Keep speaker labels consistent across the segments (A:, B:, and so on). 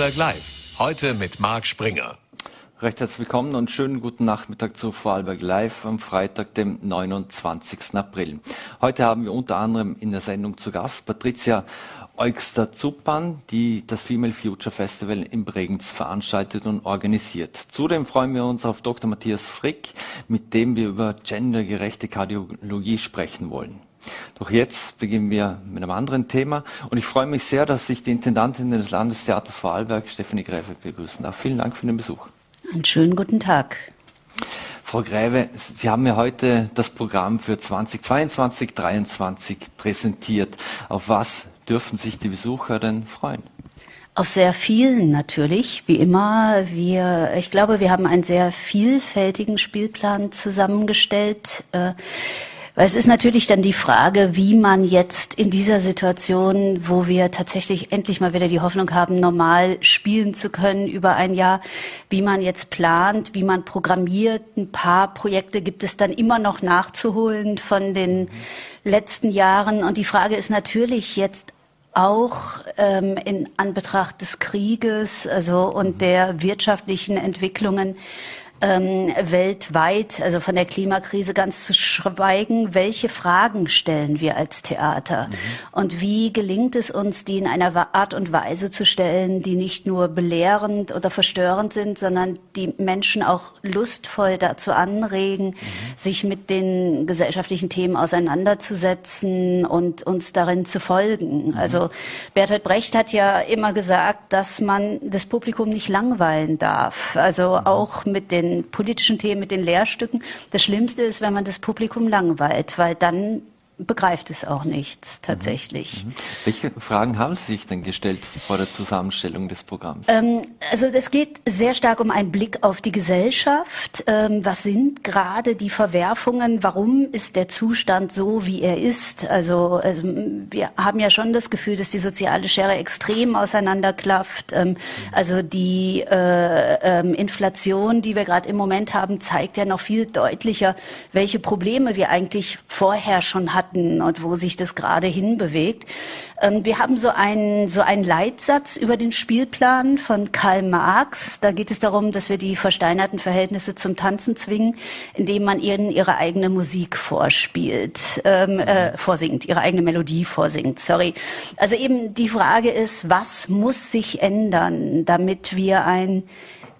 A: Vorarlberg Live. Heute mit Marc Springer.
B: Recht herzlich willkommen und schönen guten Nachmittag zu Vorarlberg Live am Freitag, dem 29. April. Heute haben wir unter anderem in der Sendung zu Gast Patricia Eugster Zuppan, die das Female Future Festival in Bregenz veranstaltet und organisiert. Zudem freuen wir uns auf Dr. Matthias Frick, mit dem wir über gendergerechte Kardiologie sprechen wollen. Doch jetzt beginnen wir mit einem anderen Thema und ich freue mich sehr, dass ich die Intendantin des Landestheaters Vorarlberg, Stefanie Gräfe, begrüßen darf. Vielen Dank für den Besuch.
C: Einen schönen guten Tag.
B: Frau Gräve, Sie haben ja heute das Programm für 2022, 2023 präsentiert. Auf was dürfen sich die Besucher denn freuen?
C: Auf sehr vielen natürlich, wie immer. Wir, ich glaube, wir haben einen sehr vielfältigen Spielplan zusammengestellt. Äh, weil es ist natürlich dann die Frage, wie man jetzt in dieser Situation, wo wir tatsächlich endlich mal wieder die Hoffnung haben, normal spielen zu können über ein Jahr, wie man jetzt plant, wie man programmiert. Ein paar Projekte gibt es dann immer noch nachzuholen von den letzten Jahren. Und die Frage ist natürlich jetzt auch ähm, in Anbetracht des Krieges also und der wirtschaftlichen Entwicklungen ähm, weltweit, also von der Klimakrise ganz zu schweigen, welche Fragen stellen wir als Theater mhm. und wie gelingt es uns, die in einer Art und Weise zu stellen, die nicht nur belehrend oder verstörend sind, sondern die Menschen auch lustvoll dazu anregen, mhm. sich mit den gesellschaftlichen Themen auseinanderzusetzen und uns darin zu folgen. Mhm. Also Bertolt Brecht hat ja immer gesagt, dass man das Publikum nicht langweilen darf. Also mhm. auch mit den politischen Themen, mit den Lehrstücken. Das Schlimmste ist, wenn man das Publikum langweilt, weil dann begreift es auch nichts mhm. tatsächlich. Mhm.
B: Welche Fragen haben Sie sich denn gestellt vor der Zusammenstellung des Programms?
C: Ähm, also es geht sehr stark um einen Blick auf die Gesellschaft. Ähm, was sind gerade die Verwerfungen? Warum ist der Zustand so, wie er ist? Also, also wir haben ja schon das Gefühl, dass die soziale Schere extrem auseinanderklafft. Ähm, also die äh, ähm, Inflation, die wir gerade im Moment haben, zeigt ja noch viel deutlicher, welche Probleme wir eigentlich vorher schon hatten hatten und wo sich das gerade hinbewegt. Ähm, wir haben so einen, so einen Leitsatz über den Spielplan von Karl Marx. Da geht es darum, dass wir die versteinerten Verhältnisse zum Tanzen zwingen, indem man ihnen ihre eigene Musik vorspielt, ähm, äh, vorsingt, ihre eigene Melodie vorsingt. Sorry. Also eben die Frage ist, was muss sich ändern, damit wir ein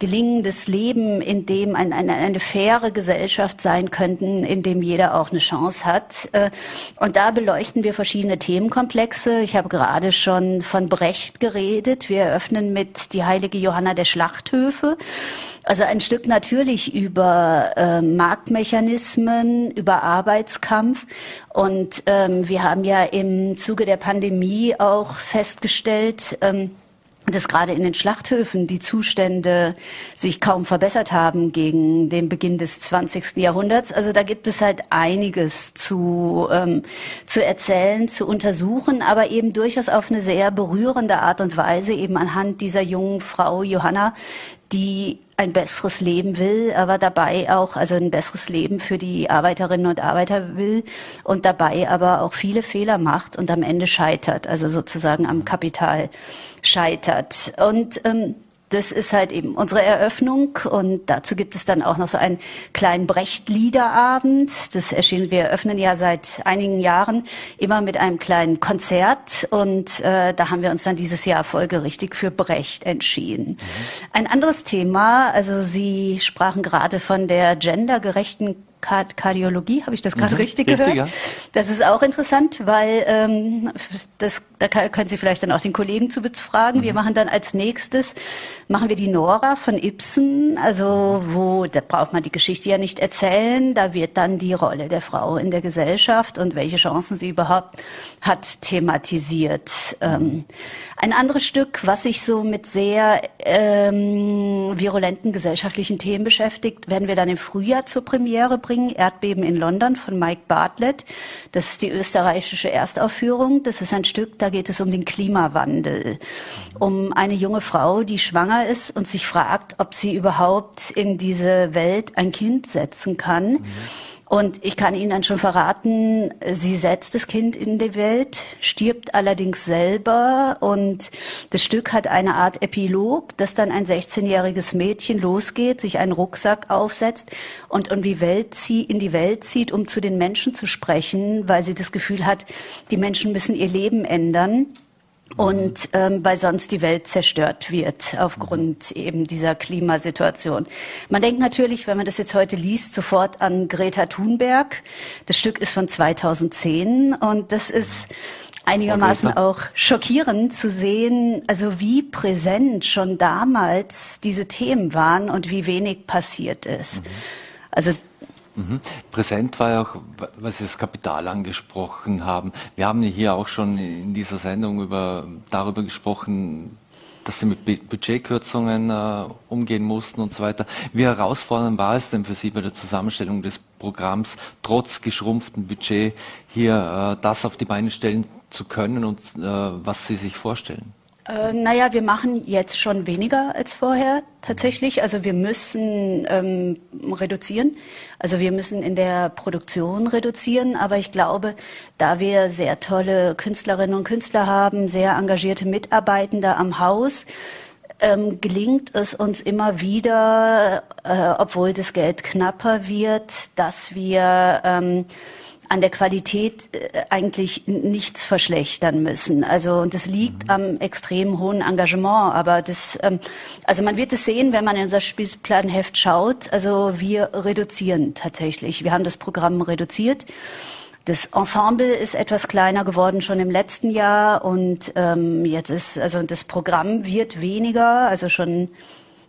C: gelingendes Leben, in dem ein, eine, eine faire Gesellschaft sein könnten, in dem jeder auch eine Chance hat. Äh, und da beleuchten wir verschiedene Themenkomplexe. Ich habe gerade schon von Brecht geredet. Wir eröffnen mit die heilige Johanna der Schlachthöfe. Also ein Stück natürlich über äh, Marktmechanismen, über Arbeitskampf. Und ähm, wir haben ja im Zuge der Pandemie auch festgestellt, ähm, dass gerade in den Schlachthöfen die Zustände sich kaum verbessert haben gegen den Beginn des 20. Jahrhunderts. Also da gibt es halt einiges zu, ähm, zu erzählen, zu untersuchen, aber eben durchaus auf eine sehr berührende Art und Weise, eben anhand dieser jungen Frau Johanna, die ein besseres Leben will, aber dabei auch, also ein besseres Leben für die Arbeiterinnen und Arbeiter will und dabei aber auch viele Fehler macht und am Ende scheitert, also sozusagen am Kapital scheitert. Und ähm, das ist halt eben unsere Eröffnung und dazu gibt es dann auch noch so einen kleinen Brecht-Liederabend. Das erschien, wir eröffnen ja seit einigen Jahren immer mit einem kleinen Konzert und äh, da haben wir uns dann dieses Jahr folgerichtig für Brecht entschieden. Mhm. Ein anderes Thema, also Sie sprachen gerade von der gendergerechten Kardiologie, habe ich das gerade mhm, richtig, richtig gehört? Ja. Das ist auch interessant, weil ähm, das, da können Sie vielleicht dann auch den Kollegen zu befragen. Mhm. Wir machen dann als nächstes, machen wir die Nora von Ibsen, also wo, da braucht man die Geschichte ja nicht erzählen, da wird dann die Rolle der Frau in der Gesellschaft und welche Chancen sie überhaupt hat thematisiert. Ähm, ein anderes Stück, was sich so mit sehr ähm, virulenten gesellschaftlichen Themen beschäftigt, werden wir dann im Frühjahr zur Premiere bringen. Erdbeben in London von Mike Bartlett. Das ist die österreichische Erstaufführung. Das ist ein Stück, da geht es um den Klimawandel. Um eine junge Frau, die schwanger ist und sich fragt, ob sie überhaupt in diese Welt ein Kind setzen kann. Mhm Und ich kann Ihnen dann schon verraten, sie setzt das Kind in die Welt, stirbt allerdings selber. Und das Stück hat eine Art Epilog, dass dann ein 16-jähriges Mädchen losgeht, sich einen Rucksack aufsetzt und in die Welt zieht, in die Welt zieht, um zu den Menschen zu sprechen, weil sie das Gefühl hat, die Menschen müssen ihr Leben ändern und ähm, weil sonst die Welt zerstört wird aufgrund eben dieser Klimasituation. Man denkt natürlich, wenn man das jetzt heute liest, sofort an Greta Thunberg. Das Stück ist von 2010 und das ist einigermaßen auch schockierend zu sehen, also wie präsent schon damals diese Themen waren und wie wenig passiert ist. Mhm.
B: Also Mhm. Präsent war ja auch, was Sie das Kapital angesprochen haben. Wir haben hier auch schon in dieser Sendung über, darüber gesprochen, dass Sie mit Budgetkürzungen äh, umgehen mussten und so weiter. Wie herausfordernd war es denn für Sie bei der Zusammenstellung des Programms, trotz geschrumpftem Budget hier äh, das auf die Beine stellen zu können und äh, was Sie sich vorstellen?
C: Äh, naja, wir machen jetzt schon weniger als vorher tatsächlich. Also wir müssen ähm, reduzieren. Also wir müssen in der Produktion reduzieren. Aber ich glaube, da wir sehr tolle Künstlerinnen und Künstler haben, sehr engagierte Mitarbeitende am Haus, ähm, gelingt es uns immer wieder, äh, obwohl das Geld knapper wird, dass wir ähm, an der Qualität äh, eigentlich nichts verschlechtern müssen. Also und das liegt mhm. am extrem hohen Engagement. Aber das, ähm, also man wird es sehen, wenn man in unser Spielplanheft schaut. Also wir reduzieren tatsächlich. Wir haben das Programm reduziert. Das Ensemble ist etwas kleiner geworden schon im letzten Jahr und ähm, jetzt ist also das Programm wird weniger, also schon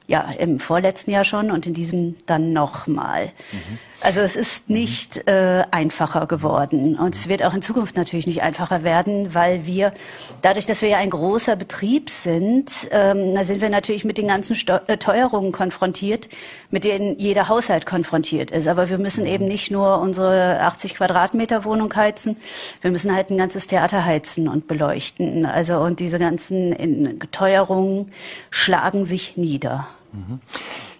C: ja im vorletzten Jahr schon und in diesem dann nochmal. Mhm. Also es ist nicht äh, einfacher geworden und es wird auch in Zukunft natürlich nicht einfacher werden, weil wir dadurch, dass wir ja ein großer Betrieb sind, ähm, da sind wir natürlich mit den ganzen Steu äh, Teuerungen konfrontiert, mit denen jeder Haushalt konfrontiert ist. Aber wir müssen eben nicht nur unsere 80 Quadratmeter Wohnung heizen, wir müssen halt ein ganzes Theater heizen und beleuchten. Also und diese ganzen Teuerungen schlagen sich nieder. Mhm.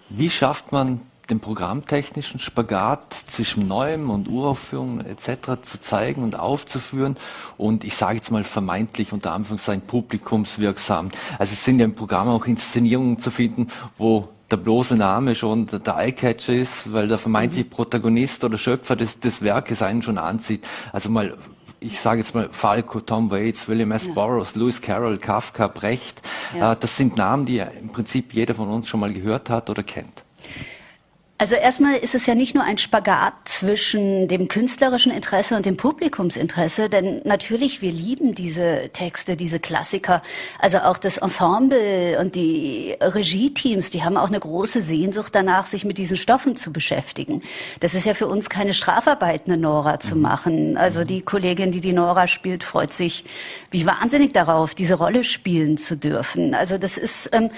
B: Wie schafft man den programmtechnischen Spagat zwischen Neuem und Uraufführungen etc. zu zeigen und aufzuführen und ich sage jetzt mal vermeintlich unter Anführungszeichen publikumswirksam. Also es sind ja im Programm auch Inszenierungen zu finden, wo der bloße Name schon der, Eyecatcher ist, weil der vermeintliche mhm. Protagonist oder Schöpfer des, des Werkes einen schon anzieht. Also mal ich sage jetzt mal Falco, Tom Waits, William S. Ja. Burroughs, Lewis Carroll, Kafka, Brecht. Ja. Äh, das sind Namen, die im Prinzip jeder von uns schon mal gehört hat oder kennt.
C: Also erstmal ist es ja nicht nur ein Spagat zwischen dem künstlerischen Interesse und dem Publikumsinteresse, denn natürlich, wir lieben diese Texte, diese Klassiker. Also auch das Ensemble und die Regie-Teams, die haben auch eine große Sehnsucht danach, sich mit diesen Stoffen zu beschäftigen. Das ist ja für uns keine Strafarbeit, eine Nora zu mhm. machen. Also die Kollegin, die die Nora spielt, freut sich wie wahnsinnig darauf, diese Rolle spielen zu dürfen. Also das ist... Ähm,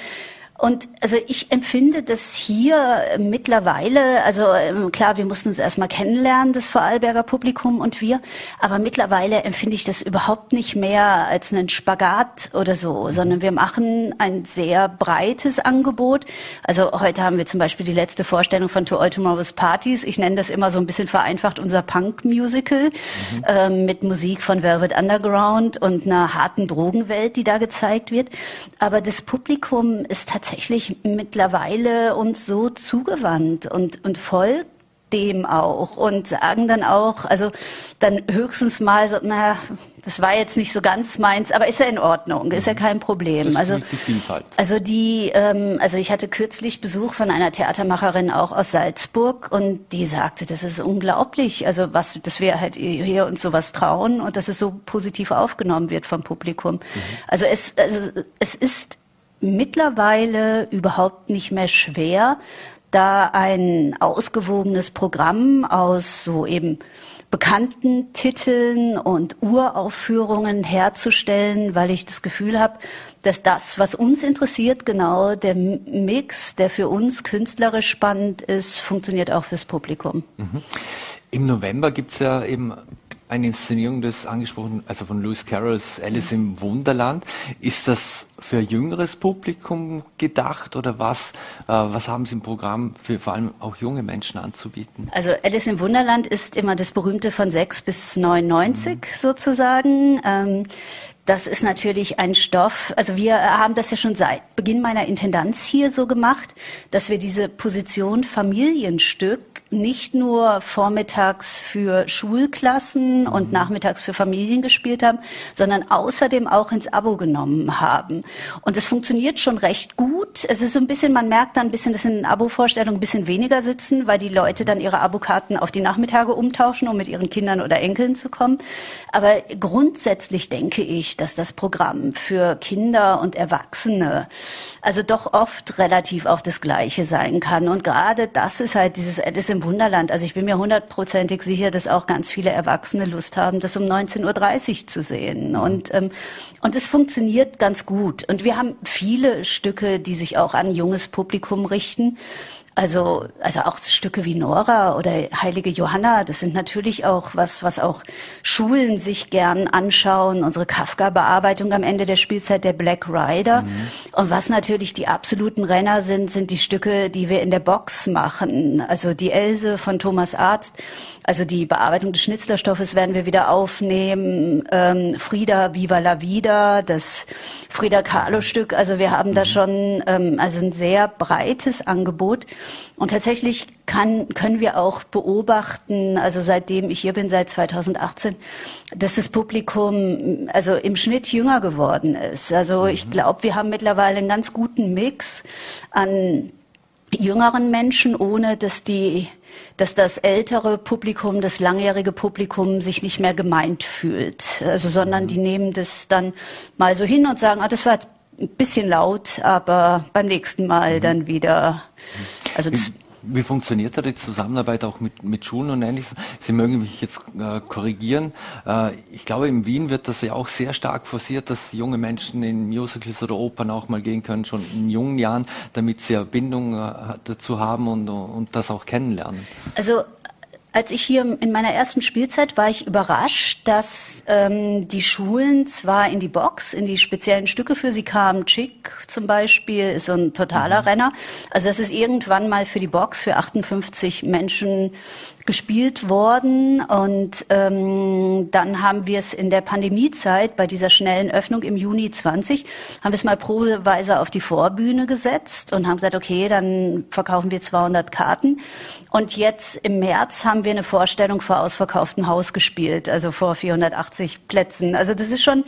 C: und also ich empfinde das hier mittlerweile, also ähm, klar, wir mussten uns erstmal kennenlernen, das Vorarlberger Publikum und wir, aber mittlerweile empfinde ich das überhaupt nicht mehr als einen Spagat oder so, sondern wir machen ein sehr breites Angebot. Also heute haben wir zum Beispiel die letzte Vorstellung von To All Tomorrow's Parties. Ich nenne das immer so ein bisschen vereinfacht unser Punk-Musical mhm. ähm, mit Musik von Velvet Underground und einer harten Drogenwelt, die da gezeigt wird. Aber das Publikum ist tatsächlich tatsächlich mittlerweile uns so zugewandt und, und folgt dem auch und sagen dann auch, also dann höchstens mal so, na, das war jetzt nicht so ganz meins, aber ist ja in Ordnung, ist ja kein Problem.
B: Also die Vielfalt.
C: Also die, ähm, also ich hatte kürzlich Besuch von einer Theatermacherin auch aus Salzburg und die sagte, das ist unglaublich, also was, dass wir halt hier uns sowas trauen und dass es so positiv aufgenommen wird vom Publikum. Mhm. Also es, also es ist mittlerweile überhaupt nicht mehr schwer, da ein ausgewogenes Programm aus so eben bekannten Titeln und Uraufführungen herzustellen, weil ich das Gefühl habe, dass das, was uns interessiert, genau der Mix, der für uns künstlerisch spannend ist, funktioniert auch fürs Publikum.
B: Mhm. Im November gibt es ja eben eine Inszenierung des angesprochen, also von Lewis Carrolls Alice im Wunderland. Ist das für jüngeres Publikum gedacht oder was, äh, was haben Sie im Programm für vor allem auch junge Menschen anzubieten?
C: Also Alice im Wunderland ist immer das berühmte von 6 bis 99 mhm. sozusagen. Ähm, das ist natürlich ein Stoff. Also wir haben das ja schon seit Beginn meiner Intendanz hier so gemacht, dass wir diese Position Familienstück nicht nur vormittags für Schulklassen und mhm. nachmittags für Familien gespielt haben, sondern außerdem auch ins Abo genommen haben. Und es funktioniert schon recht gut. Es ist so ein bisschen, man merkt dann ein bisschen, dass in den Abo-Vorstellungen ein bisschen weniger sitzen, weil die Leute dann ihre Abokarten auf die Nachmittage umtauschen, um mit ihren Kindern oder Enkeln zu kommen. Aber grundsätzlich denke ich, dass das Programm für Kinder und Erwachsene also doch oft relativ auch das Gleiche sein kann. Und gerade das ist halt dieses Alice im Wunderland. Also ich bin mir hundertprozentig sicher, dass auch ganz viele Erwachsene Lust haben, das um 19.30 Uhr zu sehen. Und, ähm, und es funktioniert ganz gut. Und wir haben viele Stücke, die sich auch an junges Publikum richten. Also, also auch Stücke wie Nora oder Heilige Johanna, das sind natürlich auch was, was auch Schulen sich gern anschauen. Unsere Kafka-Bearbeitung am Ende der Spielzeit der Black Rider. Mhm. Und was natürlich die absoluten Renner sind, sind die Stücke, die wir in der Box machen. Also die Else von Thomas Arzt. Also die Bearbeitung des Schnitzlerstoffes werden wir wieder aufnehmen. Ähm, Frieda Viva la Vida, das Frida Kahlo Stück. Also wir haben da mhm. schon ähm, also ein sehr breites Angebot. Und tatsächlich kann, können wir auch beobachten, also seitdem ich hier bin, seit 2018, dass das Publikum also im Schnitt jünger geworden ist. Also ich mhm. glaube, wir haben mittlerweile einen ganz guten Mix an jüngeren Menschen, ohne dass die dass das ältere Publikum, das langjährige Publikum sich nicht mehr gemeint fühlt, also sondern die nehmen das dann mal so hin und sagen, ah, das war ein bisschen laut, aber beim nächsten Mal mhm. dann wieder.
B: Also wie funktioniert da die Zusammenarbeit auch mit, mit Schulen und ähnliches? Sie mögen mich jetzt äh, korrigieren. Äh, ich glaube, in Wien wird das ja auch sehr stark forciert, dass junge Menschen in Musicals oder Opern auch mal gehen können, schon in jungen Jahren, damit sie eine Bindung äh, dazu haben und, und das auch kennenlernen.
C: Also als ich hier in meiner ersten Spielzeit war ich überrascht, dass ähm, die Schulen zwar in die Box, in die speziellen Stücke für sie kamen, Chick zum Beispiel ist so ein totaler mhm. Renner. Also das ist irgendwann mal für die Box für 58 Menschen gespielt worden und ähm, dann haben wir es in der Pandemiezeit bei dieser schnellen Öffnung im Juni 20 haben wir es mal probeweise auf die Vorbühne gesetzt und haben gesagt, okay, dann verkaufen wir 200 Karten und jetzt im März haben wir eine Vorstellung vor ausverkauftem Haus gespielt, also vor 480 Plätzen. Also das ist schon,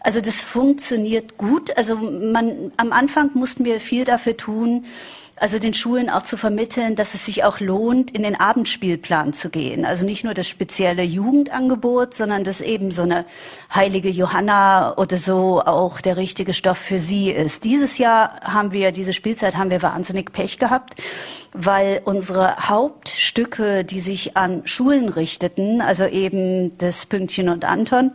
C: also das funktioniert gut. Also man am Anfang mussten wir viel dafür tun, also den Schulen auch zu vermitteln, dass es sich auch lohnt, in den Abendspielplan zu gehen. Also nicht nur das spezielle Jugendangebot, sondern dass eben so eine heilige Johanna oder so auch der richtige Stoff für sie ist. Dieses Jahr haben wir, diese Spielzeit haben wir wahnsinnig Pech gehabt, weil unsere Hauptstücke, die sich an Schulen richteten, also eben das Pünktchen und Anton,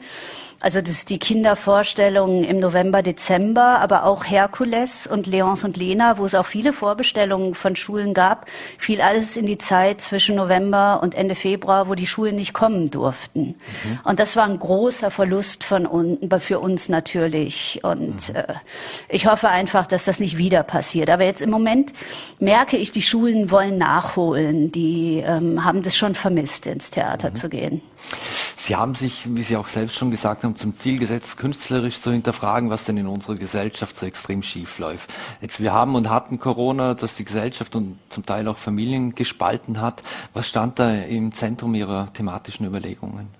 C: also das ist die Kindervorstellung im November, Dezember, aber auch Herkules und Leons und Lena, wo es auch viele Vorbestellungen von Schulen gab, fiel alles in die Zeit zwischen November und Ende Februar, wo die Schulen nicht kommen durften. Mhm. Und das war ein großer Verlust von uns, für uns natürlich. Und mhm. äh, ich hoffe einfach, dass das nicht wieder passiert. Aber jetzt im Moment merke ich, die Schulen wollen nachholen. Die ähm, haben das schon vermisst, ins Theater mhm. zu gehen.
B: Sie haben sich, wie Sie auch selbst schon gesagt haben, zum Ziel gesetzt, künstlerisch zu hinterfragen, was denn in unserer Gesellschaft so extrem schief läuft. Jetzt, wir haben und hatten Corona, das die Gesellschaft und zum Teil auch Familien gespalten hat. Was stand da im Zentrum Ihrer thematischen Überlegungen?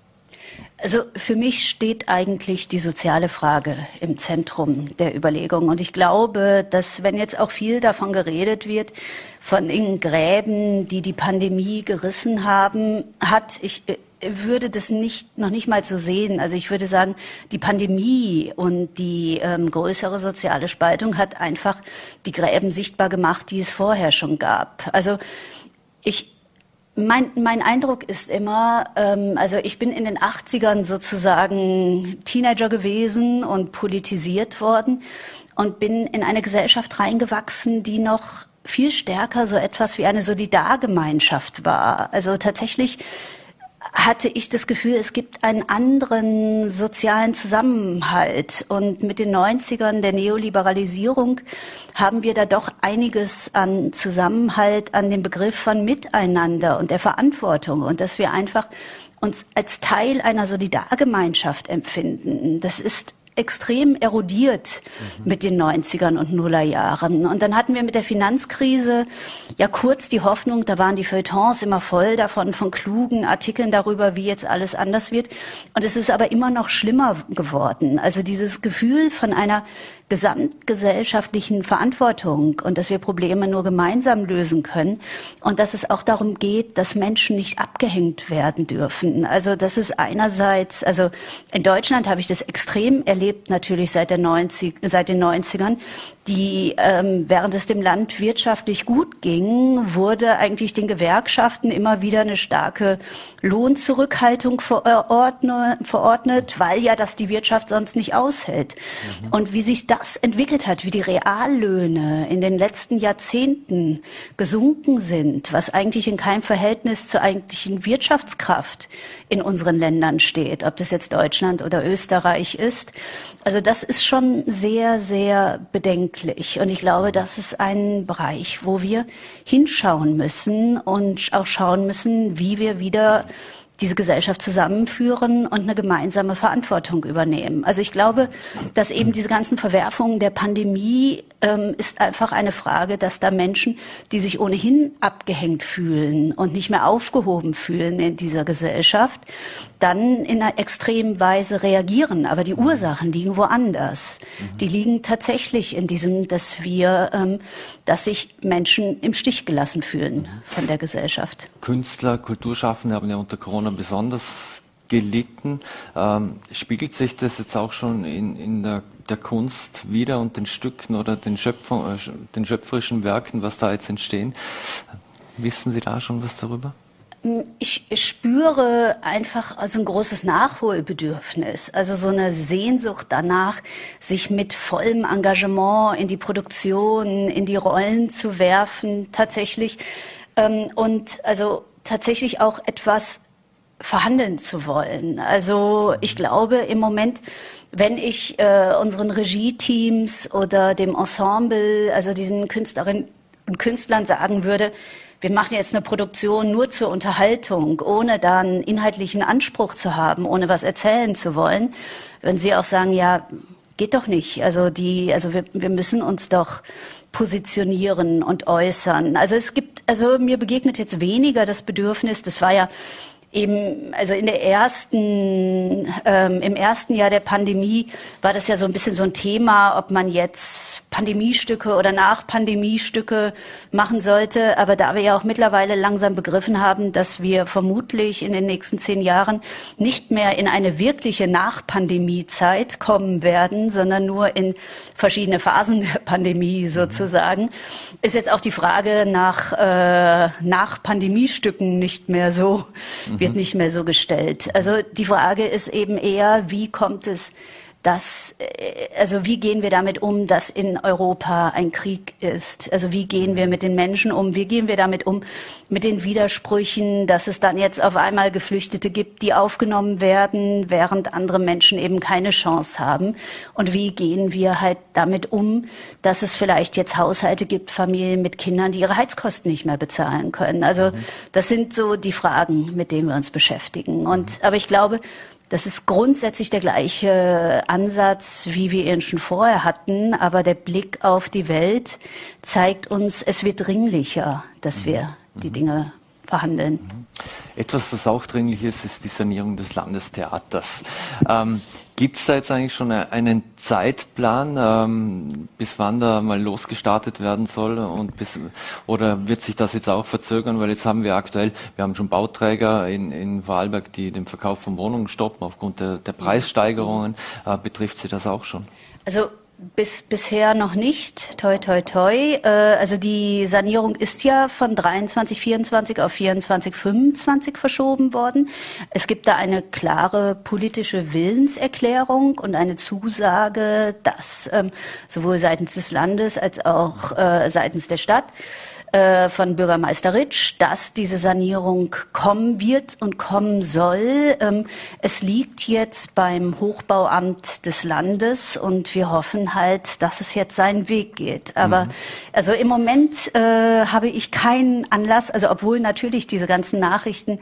C: Also für mich steht eigentlich die soziale Frage im Zentrum der Überlegung. Und ich glaube, dass wenn jetzt auch viel davon geredet wird, von den Gräben, die die Pandemie gerissen haben, hat, ich, würde das nicht noch nicht mal so sehen. Also ich würde sagen, die Pandemie und die ähm, größere soziale Spaltung hat einfach die Gräben sichtbar gemacht, die es vorher schon gab. Also ich mein, mein Eindruck ist immer, ähm, also ich bin in den 80ern sozusagen Teenager gewesen und politisiert worden und bin in eine Gesellschaft reingewachsen, die noch viel stärker so etwas wie eine Solidargemeinschaft war. Also tatsächlich hatte ich das Gefühl, es gibt einen anderen sozialen Zusammenhalt. Und mit den 90ern der Neoliberalisierung haben wir da doch einiges an Zusammenhalt, an dem Begriff von Miteinander und der Verantwortung und dass wir einfach uns als Teil einer Solidargemeinschaft empfinden. Das ist extrem erodiert mhm. mit den 90ern und Nullerjahren. Und dann hatten wir mit der Finanzkrise ja kurz die Hoffnung, da waren die Feuilletons immer voll davon, von klugen Artikeln darüber, wie jetzt alles anders wird. Und es ist aber immer noch schlimmer geworden. Also dieses Gefühl von einer gesamtgesellschaftlichen Verantwortung und dass wir Probleme nur gemeinsam lösen können und dass es auch darum geht, dass Menschen nicht abgehängt werden dürfen. Also das ist einerseits, also in Deutschland habe ich das extrem erlebt, natürlich seit, der 90, seit den 90ern, die, ähm, während es dem Land wirtschaftlich gut ging, wurde eigentlich den Gewerkschaften immer wieder eine starke Lohnzurückhaltung verordnet, verordnet weil ja das die Wirtschaft sonst nicht aushält. Mhm. Und wie sich das entwickelt hat, wie die Reallöhne in den letzten Jahrzehnten gesunken sind, was eigentlich in keinem Verhältnis zur eigentlichen Wirtschaftskraft in unseren Ländern steht, ob das jetzt Deutschland oder Österreich ist. Also das ist schon sehr, sehr bedenklich. Und ich glaube, das ist ein Bereich, wo wir hinschauen müssen und auch schauen müssen, wie wir wieder diese Gesellschaft zusammenführen und eine gemeinsame Verantwortung übernehmen. Also ich glaube, dass eben diese ganzen Verwerfungen der Pandemie ähm, ist einfach eine Frage, dass da Menschen, die sich ohnehin abgehängt fühlen und nicht mehr aufgehoben fühlen in dieser Gesellschaft, dann in einer extremen Weise reagieren. Aber die Ursachen liegen woanders. Mhm. Die liegen tatsächlich in diesem, dass wir, ähm, dass sich Menschen im Stich gelassen fühlen von der Gesellschaft.
B: Künstler, Kulturschaffende haben ja unter Corona besonders gelitten. Ähm, spiegelt sich das jetzt auch schon in, in der, der, Kunst wieder und den Stücken oder den, Schöpfung, äh, den schöpferischen Werken, was da jetzt entstehen? Wissen Sie da schon was darüber?
C: Ich spüre einfach also ein großes Nachholbedürfnis, also so eine Sehnsucht danach, sich mit vollem Engagement in die Produktion, in die Rollen zu werfen, tatsächlich ähm, und also tatsächlich auch etwas verhandeln zu wollen. Also ich glaube im Moment, wenn ich äh, unseren Regie-Teams oder dem Ensemble, also diesen Künstlerinnen und Künstlern sagen würde, wir machen jetzt eine Produktion nur zur Unterhaltung, ohne dann inhaltlichen Anspruch zu haben, ohne was erzählen zu wollen, wenn sie auch sagen, ja, geht doch nicht. Also die, also wir, wir müssen uns doch positionieren und äußern. Also es gibt, also mir begegnet jetzt weniger das Bedürfnis, das war ja eben, also in der ersten, ähm, im ersten Jahr der Pandemie war das ja so ein bisschen so ein Thema, ob man jetzt Pandemiestücke oder Nach-Pandemiestücke machen sollte. Aber da wir ja auch mittlerweile langsam begriffen haben, dass wir vermutlich in den nächsten zehn Jahren nicht mehr in eine wirkliche Nach-Pandemie-Zeit kommen werden, sondern nur in verschiedene Phasen der Pandemie sozusagen, ist jetzt auch die Frage nach, äh, nach Pandemiestücken nicht mehr so wird nicht mehr so gestellt. Also die Frage ist eben eher, wie kommt es dass, äh, also wie gehen wir damit um, dass in Europa ein Krieg ist? Also wie gehen wir mit den Menschen um? Wie gehen wir damit um mit den Widersprüchen, dass es dann jetzt auf einmal Geflüchtete gibt, die aufgenommen werden, während andere Menschen eben keine Chance haben? Und wie gehen wir halt damit um, dass es vielleicht jetzt Haushalte gibt, Familien mit Kindern, die ihre Heizkosten nicht mehr bezahlen können? Also das sind so die Fragen, mit denen wir uns beschäftigen. Und, aber ich glaube, das ist grundsätzlich der gleiche Ansatz, wie wir ihn schon vorher hatten, aber der Blick auf die Welt zeigt uns, es wird dringlicher, dass wir die mhm. Dinge verhandeln. Mhm.
B: Etwas, das auch dringlich ist, ist die Sanierung des Landestheaters. Ähm, Gibt es da jetzt eigentlich schon einen Zeitplan, ähm, bis wann da mal losgestartet werden soll? Und bis, oder wird sich das jetzt auch verzögern? Weil jetzt haben wir aktuell, wir haben schon Bauträger in, in Vorarlberg, die den Verkauf von Wohnungen stoppen aufgrund der, der Preissteigerungen. Äh, betrifft Sie das auch schon?
C: Also bis, bisher noch nicht, toi, toi, toi. Äh, also die Sanierung ist ja von 23, 24 auf 24, 25 verschoben worden. Es gibt da eine klare politische Willenserklärung und eine Zusage, dass ähm, sowohl seitens des Landes als auch äh, seitens der Stadt äh, von Bürgermeister Ritsch, dass diese Sanierung kommen wird und kommen soll. Ähm, es liegt jetzt beim Hochbauamt des Landes und wir hoffen halt, dass es jetzt seinen Weg geht. Aber mhm. also im Moment äh, habe ich keinen Anlass, also obwohl natürlich diese ganzen Nachrichten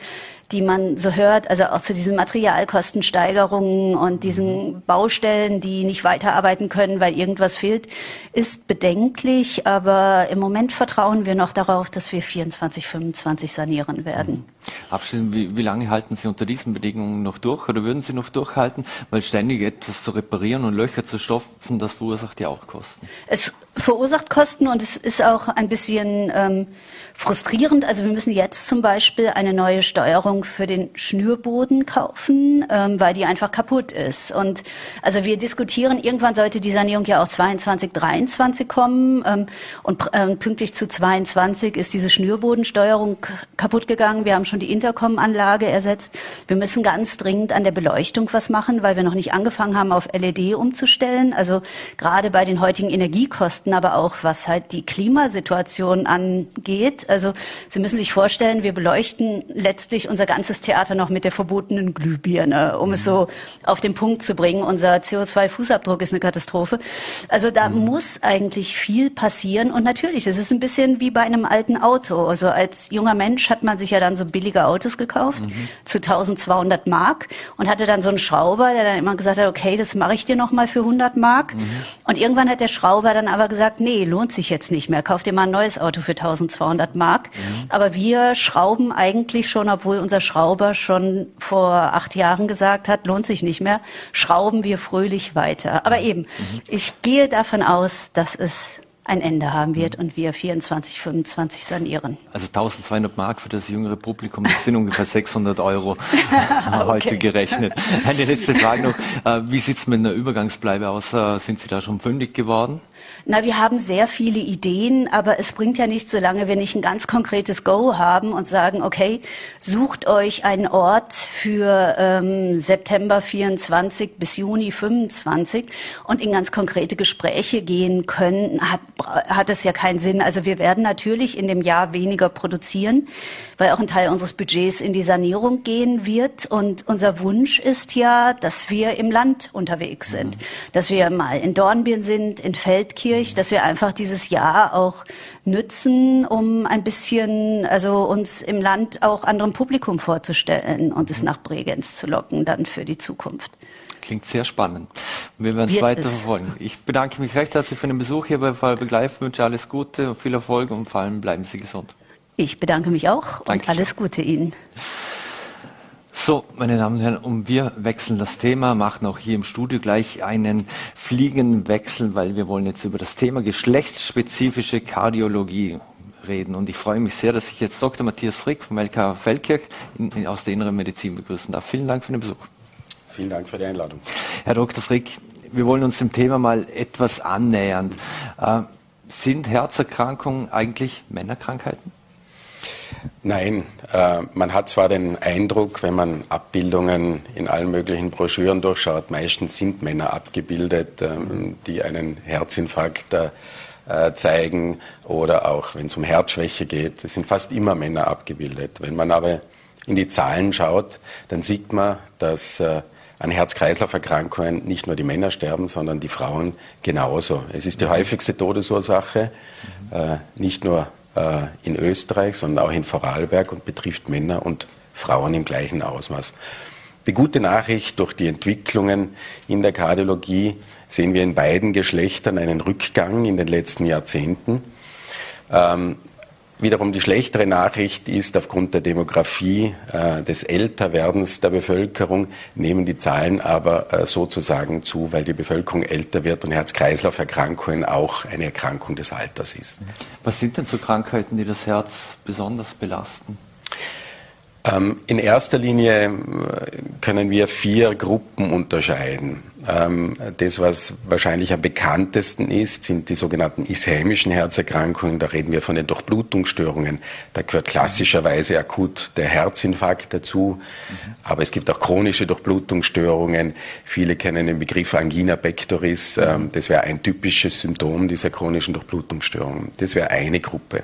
C: die man so hört, also auch zu diesen Materialkostensteigerungen und diesen mhm. Baustellen, die nicht weiterarbeiten können, weil irgendwas fehlt, ist bedenklich. Aber im Moment vertrauen wir noch darauf, dass wir 24, 25 sanieren werden. Mhm.
B: Abschließend, wie, wie lange halten Sie unter diesen Bedingungen noch durch oder würden Sie noch durchhalten? Weil ständig etwas zu reparieren und Löcher zu stopfen, das verursacht ja auch Kosten.
C: Es verursacht Kosten und es ist auch ein bisschen ähm, frustrierend. Also wir müssen jetzt zum Beispiel eine neue Steuerung für den Schnürboden kaufen, ähm, weil die einfach kaputt ist. Und also wir diskutieren, irgendwann sollte die Sanierung ja auch 22, 23 kommen ähm, und ähm, pünktlich zu 22 ist diese Schnürbodensteuerung kaputt gegangen. Wir haben schon die Intercom-Anlage ersetzt. Wir müssen ganz dringend an der Beleuchtung was machen, weil wir noch nicht angefangen haben, auf LED umzustellen. Also gerade bei den heutigen Energiekosten, aber auch was halt die Klimasituation angeht. Also Sie müssen sich vorstellen, wir beleuchten letztlich unser ganzes Theater noch mit der verbotenen Glühbirne, um mhm. es so auf den Punkt zu bringen. Unser CO2-Fußabdruck ist eine Katastrophe. Also da mhm. muss eigentlich viel passieren. Und natürlich, es ist ein bisschen wie bei einem alten Auto. Also als junger Mensch hat man sich ja dann so billige Autos gekauft mhm. zu 1200 Mark und hatte dann so einen Schrauber, der dann immer gesagt hat, okay, das mache ich dir noch mal für 100 Mark. Mhm. Und irgendwann hat der Schrauber dann aber gesagt, nee, lohnt sich jetzt nicht mehr. Kauf dir mal ein neues Auto für 1200 Mark. Mhm. Aber wir schrauben eigentlich schon, obwohl unser Schrauber schon vor acht Jahren gesagt hat, lohnt sich nicht mehr, schrauben wir fröhlich weiter. Aber mhm. eben, mhm. ich gehe davon aus, dass es ein Ende haben wird und wir 24, 25 sanieren.
B: Also 1200 Mark für das jüngere Publikum, das sind ungefähr 600 Euro heute gerechnet. Eine letzte Frage noch. Äh, wie sieht es mit einer Übergangsbleibe aus? Äh, sind Sie da schon fündig geworden?
C: Na, wir haben sehr viele Ideen, aber es bringt ja nichts, solange wir nicht ein ganz konkretes Go haben und sagen, okay, sucht euch einen Ort für ähm, September 24 bis Juni 25 und in ganz konkrete Gespräche gehen können, hat, hat es ja keinen Sinn. Also wir werden natürlich in dem Jahr weniger produzieren, weil auch ein Teil unseres Budgets in die Sanierung gehen wird. Und unser Wunsch ist ja, dass wir im Land unterwegs sind, mhm. dass wir mal in Dornbirn sind, in Feldkirch, dadurch, dass wir einfach dieses Jahr auch nützen, um ein bisschen, also uns im Land auch anderem Publikum vorzustellen und es nach Bregenz zu locken dann für die Zukunft.
B: Klingt sehr spannend. Wir werden es weiter verfolgen. Ich bedanke mich recht herzlich für den Besuch hier bei Fall Begleif, wünsche alles Gute und viel Erfolg und vor allem bleiben Sie gesund.
C: Ich bedanke mich auch Dankeschön. und alles Gute Ihnen.
B: So, meine Damen und Herren, und wir wechseln das Thema, machen auch hier im Studio gleich einen Fliegenwechsel, weil wir wollen jetzt über das Thema geschlechtsspezifische Kardiologie reden. Und ich freue mich sehr, dass ich jetzt Dr. Matthias Frick vom LK Feldkirch in, in, aus der Inneren Medizin begrüßen darf. Vielen Dank für den Besuch.
D: Vielen Dank für die Einladung.
B: Herr Dr. Frick, wir wollen uns dem Thema mal etwas annähern. Äh, sind Herzerkrankungen eigentlich Männerkrankheiten?
D: Nein, äh, man hat zwar den Eindruck, wenn man Abbildungen in allen möglichen Broschüren durchschaut, meistens sind Männer abgebildet, ähm, die einen Herzinfarkt äh, zeigen oder auch wenn es um Herzschwäche geht, es sind fast immer Männer abgebildet. Wenn man aber in die Zahlen schaut, dann sieht man, dass äh, an Herz-Kreislauf-Erkrankungen nicht nur die Männer sterben, sondern die Frauen genauso. Es ist die häufigste Todesursache, äh, nicht nur äh, in Österreich, sondern auch in Vorarlberg und betrifft Männer und Frauen im gleichen Ausmaß. Die gute Nachricht, durch die Entwicklungen in der Kardiologie sehen wir in beiden Geschlechtern einen Rückgang in den letzten Jahrzehnten. Ähm, Wiederum die schlechtere Nachricht ist, aufgrund der Demografie, äh, des Älterwerdens der Bevölkerung nehmen die Zahlen aber äh, sozusagen zu, weil die Bevölkerung älter wird und Herz-Kreislauf-Erkrankungen auch eine Erkrankung des Alters ist.
B: Was sind denn so Krankheiten, die das Herz besonders belasten?
D: Ähm, in erster Linie äh, können wir vier Gruppen unterscheiden. Ähm, das, was wahrscheinlich am bekanntesten ist, sind die sogenannten ischämischen Herzerkrankungen. Da reden wir von den Durchblutungsstörungen. Da gehört klassischerweise akut der Herzinfarkt dazu. Aber es gibt auch chronische Durchblutungsstörungen. Viele kennen den Begriff Angina pectoris. Ähm, das wäre ein typisches Symptom dieser chronischen Durchblutungsstörungen. Das wäre eine Gruppe.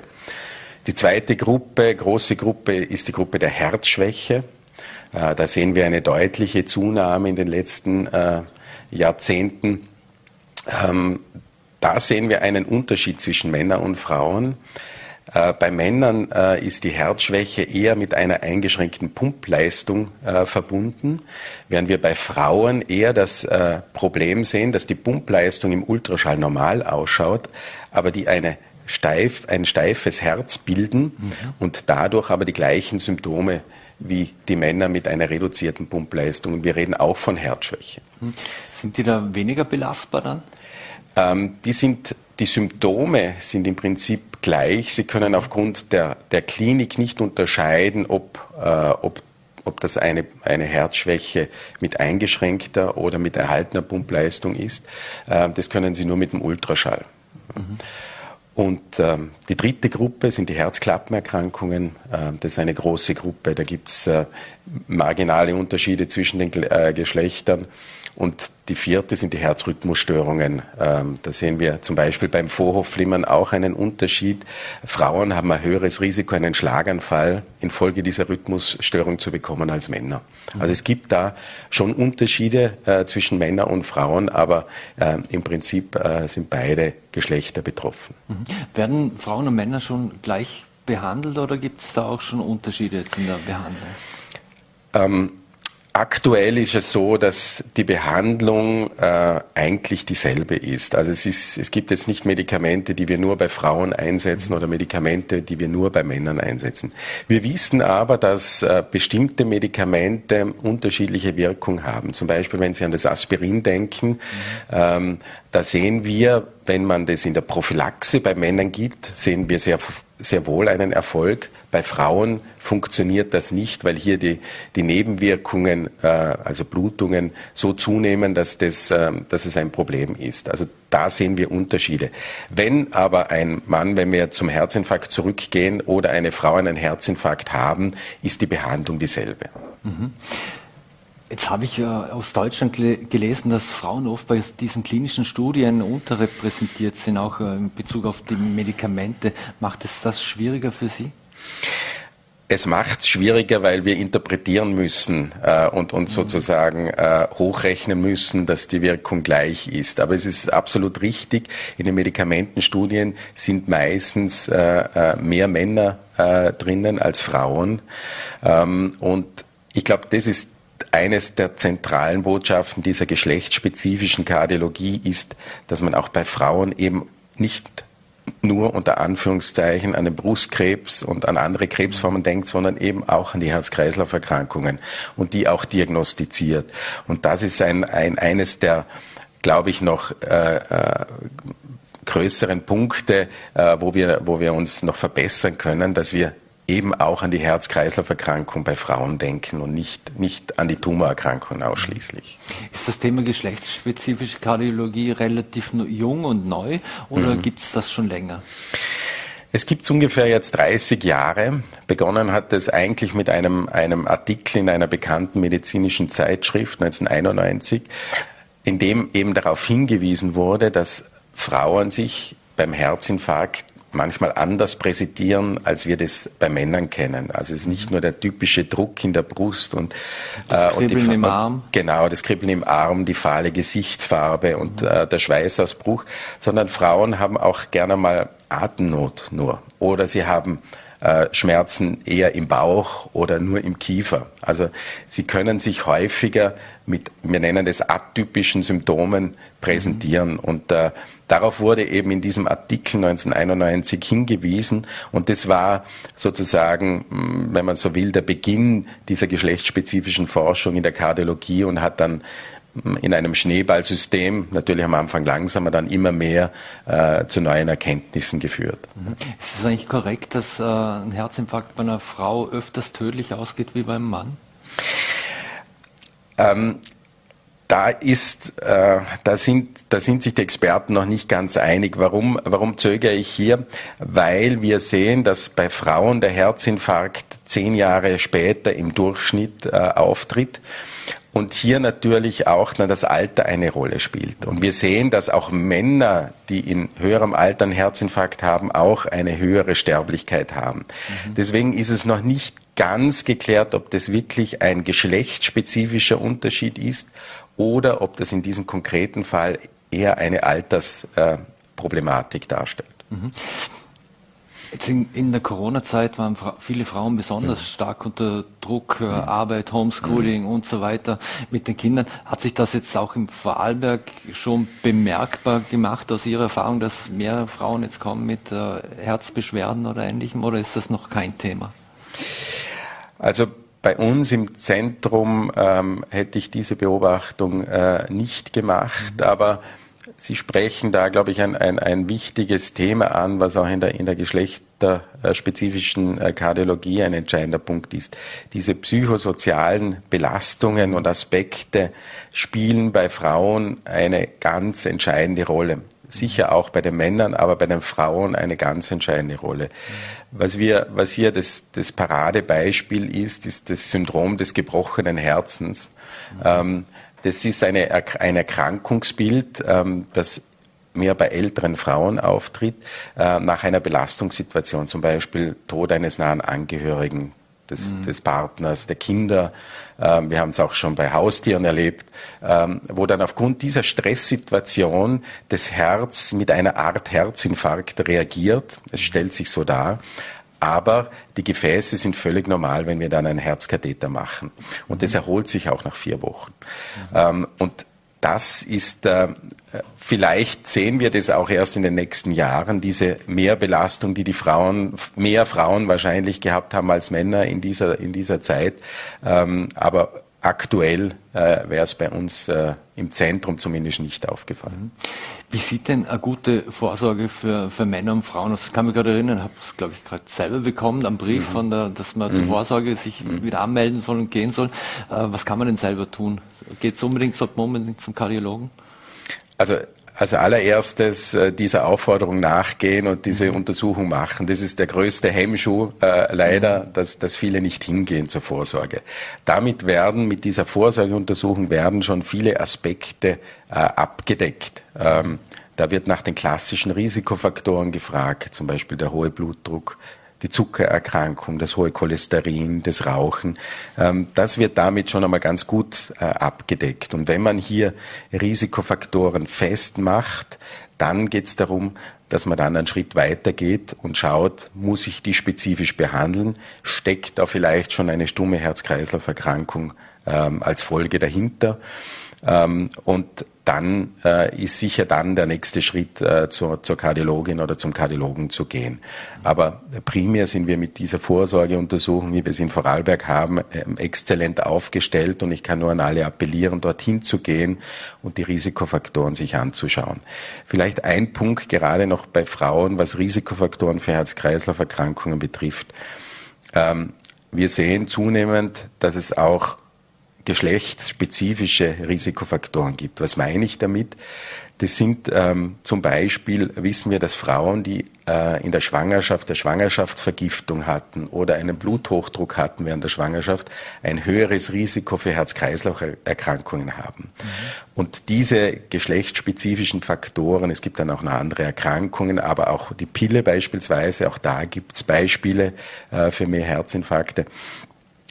D: Die zweite Gruppe, große Gruppe, ist die Gruppe der Herzschwäche. Äh, da sehen wir eine deutliche Zunahme in den letzten äh, Jahrzehnten. Ähm, da sehen wir einen Unterschied zwischen Männern und Frauen. Äh, bei Männern äh, ist die Herzschwäche eher mit einer eingeschränkten Pumpleistung äh, verbunden, während wir bei Frauen eher das äh, Problem sehen, dass die Pumpleistung im Ultraschall normal ausschaut, aber die eine steif, ein steifes Herz bilden mhm. und dadurch aber die gleichen Symptome wie die Männer mit einer reduzierten Pumpleistung. Und wir reden auch von Herzschwäche.
B: Mhm. Sind die da weniger belastbar dann?
D: Ähm, die sind die Symptome sind im Prinzip gleich. Sie können aufgrund der, der Klinik nicht unterscheiden, ob, äh, ob, ob das eine, eine Herzschwäche mit eingeschränkter oder mit erhaltener Pumpleistung ist. Äh, das können Sie nur mit dem Ultraschall. Mhm. Und ähm, die dritte Gruppe sind die Herzklappenerkrankungen. Ähm, das ist eine große Gruppe. Da gibt es äh, marginale Unterschiede zwischen den äh, Geschlechtern. Und die vierte sind die Herzrhythmusstörungen. Ähm, da sehen wir zum Beispiel beim Vorhofflimmern auch einen Unterschied. Frauen haben ein höheres Risiko, einen Schlaganfall infolge dieser Rhythmusstörung zu bekommen als Männer. Also es gibt da schon Unterschiede äh, zwischen Männern und Frauen, aber äh, im Prinzip äh, sind beide Geschlechter betroffen.
B: Mhm. Werden Frauen und Männer schon gleich behandelt oder gibt es da auch schon Unterschiede jetzt in der Behandlung?
D: Ähm, Aktuell ist es so, dass die Behandlung äh, eigentlich dieselbe ist. Also es, ist, es gibt jetzt nicht Medikamente, die wir nur bei Frauen einsetzen oder Medikamente, die wir nur bei Männern einsetzen. Wir wissen aber, dass äh, bestimmte Medikamente unterschiedliche Wirkung haben. Zum Beispiel, wenn Sie an das Aspirin denken, mhm. ähm, da sehen wir, wenn man das in der Prophylaxe bei Männern gibt, sehen wir sehr, sehr wohl einen Erfolg. Bei Frauen funktioniert das nicht, weil hier die, die Nebenwirkungen, äh, also Blutungen, so zunehmen, dass, das, äh, dass es ein Problem ist. Also da sehen wir Unterschiede. Wenn aber ein Mann, wenn wir zum Herzinfarkt zurückgehen oder eine Frau einen Herzinfarkt haben, ist die Behandlung dieselbe. Mhm.
B: Jetzt habe ich ja aus Deutschland gelesen, dass Frauen oft bei diesen klinischen Studien unterrepräsentiert sind, auch äh, in Bezug auf die Medikamente. Macht es das schwieriger für Sie?
D: Es macht es schwieriger, weil wir interpretieren müssen äh, und, und sozusagen äh, hochrechnen müssen, dass die Wirkung gleich ist. Aber es ist absolut richtig, in den Medikamentenstudien sind meistens äh, äh mehr Männer äh, drinnen als Frauen. Ähm, und ich glaube, das ist eines der zentralen Botschaften dieser geschlechtsspezifischen Kardiologie ist, dass man auch bei Frauen eben nicht nur unter Anführungszeichen an den Brustkrebs und an andere Krebsformen denkt, sondern eben auch an die Herz-Kreislauf-Erkrankungen und die auch diagnostiziert. Und das ist ein, ein eines der, glaube ich, noch äh, äh, größeren Punkte, äh, wo, wir, wo wir uns noch verbessern können, dass wir eben auch an die Herz-Kreislauf-Erkrankung bei Frauen denken und nicht, nicht an die Tumorerkrankungen ausschließlich.
B: Ist das Thema geschlechtsspezifische Kardiologie relativ jung und neu oder mhm. gibt es das schon länger?
D: Es gibt ungefähr jetzt 30 Jahre. Begonnen hat es eigentlich mit einem, einem Artikel in einer bekannten medizinischen Zeitschrift 1991, in dem eben darauf hingewiesen wurde, dass Frauen sich beim Herzinfarkt manchmal anders präsentieren, als wir das bei Männern kennen. Also es ist nicht nur der typische Druck in der Brust und,
B: das äh, und die, im Arm.
D: Genau, das Kribbeln im Arm, die fahle Gesichtsfarbe und mhm. äh, der Schweißausbruch, sondern Frauen haben auch gerne mal Atemnot nur oder sie haben Schmerzen eher im Bauch oder nur im Kiefer. Also sie können sich häufiger mit, wir nennen das atypischen Symptomen präsentieren. Mhm. Und äh, darauf wurde eben in diesem Artikel 1991 hingewiesen. Und das war sozusagen, hm, wenn man so will, der Beginn dieser geschlechtsspezifischen Forschung in der Kardiologie und hat dann in einem Schneeballsystem, natürlich am Anfang langsamer, dann immer mehr äh, zu neuen Erkenntnissen geführt.
B: Mhm. Ist es eigentlich korrekt, dass äh, ein Herzinfarkt bei einer Frau öfters tödlich ausgeht wie beim Mann?
D: Ähm, da ist, äh, da sind, da sind sich die Experten noch nicht ganz einig. Warum, warum zögere ich hier? Weil wir sehen, dass bei Frauen der Herzinfarkt zehn Jahre später im Durchschnitt äh, auftritt und hier natürlich auch dann das Alter eine Rolle spielt. Und wir sehen, dass auch Männer, die in höherem Alter einen Herzinfarkt haben, auch eine höhere Sterblichkeit haben. Mhm. Deswegen ist es noch nicht ganz geklärt, ob das wirklich ein geschlechtsspezifischer Unterschied ist oder ob das in diesem konkreten Fall eher eine Altersproblematik äh, darstellt. Mhm.
B: Jetzt in, in der Corona-Zeit waren fra viele Frauen besonders ja. stark unter Druck, äh, Arbeit, Homeschooling ja. und so weiter mit den Kindern. Hat sich das jetzt auch im Vorarlberg schon bemerkbar gemacht aus Ihrer Erfahrung, dass mehr Frauen jetzt kommen mit äh, Herzbeschwerden oder ähnlichem oder ist das noch kein Thema?
D: Also bei uns im Zentrum ähm, hätte ich diese Beobachtung äh, nicht gemacht, mhm. aber Sie sprechen da, glaube ich, ein, ein, ein wichtiges Thema an, was auch in der, in der geschlechterspezifischen äh, Kardiologie ein entscheidender Punkt ist. Diese psychosozialen Belastungen und Aspekte spielen bei Frauen eine ganz entscheidende Rolle. Sicher auch bei den Männern, aber bei den Frauen eine ganz entscheidende Rolle. Was wir, was hier das, das Paradebeispiel ist, ist das Syndrom des gebrochenen Herzens. Mhm. Ähm, das ist eine, ein Erkrankungsbild, ähm, das mehr bei älteren Frauen auftritt, äh, nach einer Belastungssituation, zum Beispiel Tod eines nahen Angehörigen, des, mhm. des Partners, der Kinder. Ähm, wir haben es auch schon bei Haustieren erlebt, ähm, wo dann aufgrund dieser Stresssituation das Herz mit einer Art Herzinfarkt reagiert. Es stellt sich so dar aber die Gefäße sind völlig normal, wenn wir dann einen Herzkatheter machen. Und das erholt sich auch nach vier Wochen. Mhm. und das ist, äh, vielleicht sehen wir das auch erst in den nächsten Jahren, diese Mehrbelastung, die die Frauen, mehr Frauen wahrscheinlich gehabt haben als Männer in dieser, in dieser Zeit. Ähm, aber aktuell äh, wäre es bei uns äh, im Zentrum zumindest nicht aufgefallen.
B: Mhm. Wie sieht denn eine gute Vorsorge für, für Männer und Frauen aus? Ich kann mich gerade erinnern, habe es, glaube ich, gerade selber bekommen, einen Brief mhm. von der, dass man mhm. zur Vorsorge sich mhm. wieder anmelden soll und gehen soll. Äh, was kann man denn selber tun? Geht es unbedingt, sollte man unbedingt zum Kardiologen?
D: Also als allererstes äh, dieser Aufforderung nachgehen und diese mhm. Untersuchung machen. Das ist der größte Hemmschuh äh, leider, mhm. dass, dass viele nicht hingehen zur Vorsorge. Damit werden mit dieser Vorsorgeuntersuchung werden schon viele Aspekte äh, abgedeckt. Ähm, da wird nach den klassischen Risikofaktoren gefragt, zum Beispiel der hohe Blutdruck, die Zuckererkrankung, das hohe Cholesterin, das Rauchen. Ähm, das wird damit schon einmal ganz gut äh, abgedeckt. Und wenn man hier Risikofaktoren festmacht, dann geht es darum, dass man dann einen Schritt weiter geht und schaut, muss ich die spezifisch behandeln? Steckt da vielleicht schon eine stumme Herz-Kreislauf-Erkrankung ähm, als Folge dahinter? Ähm, und dann äh, ist sicher dann der nächste Schritt äh, zur, zur Kardiologin oder zum Kardiologen zu gehen. Aber primär sind wir mit dieser Vorsorgeuntersuchung, wie wir sie in Vorarlberg haben, ähm, exzellent aufgestellt und ich kann nur an alle appellieren, dorthin zu gehen und die Risikofaktoren sich anzuschauen. Vielleicht ein Punkt gerade noch bei Frauen, was Risikofaktoren für Herz-Kreislauf-Erkrankungen betrifft. Ähm, wir sehen zunehmend, dass es auch geschlechtsspezifische Risikofaktoren gibt. Was meine ich damit? Das sind ähm, zum Beispiel, wissen wir, dass Frauen, die äh, in der Schwangerschaft der Schwangerschaftsvergiftung hatten oder einen Bluthochdruck hatten während der Schwangerschaft, ein höheres Risiko für Herz-Kreislauf-Erkrankungen haben. Mhm. Und diese geschlechtsspezifischen Faktoren, es gibt dann auch noch andere Erkrankungen, aber auch die Pille beispielsweise, auch da gibt es Beispiele äh, für mehr Herzinfarkte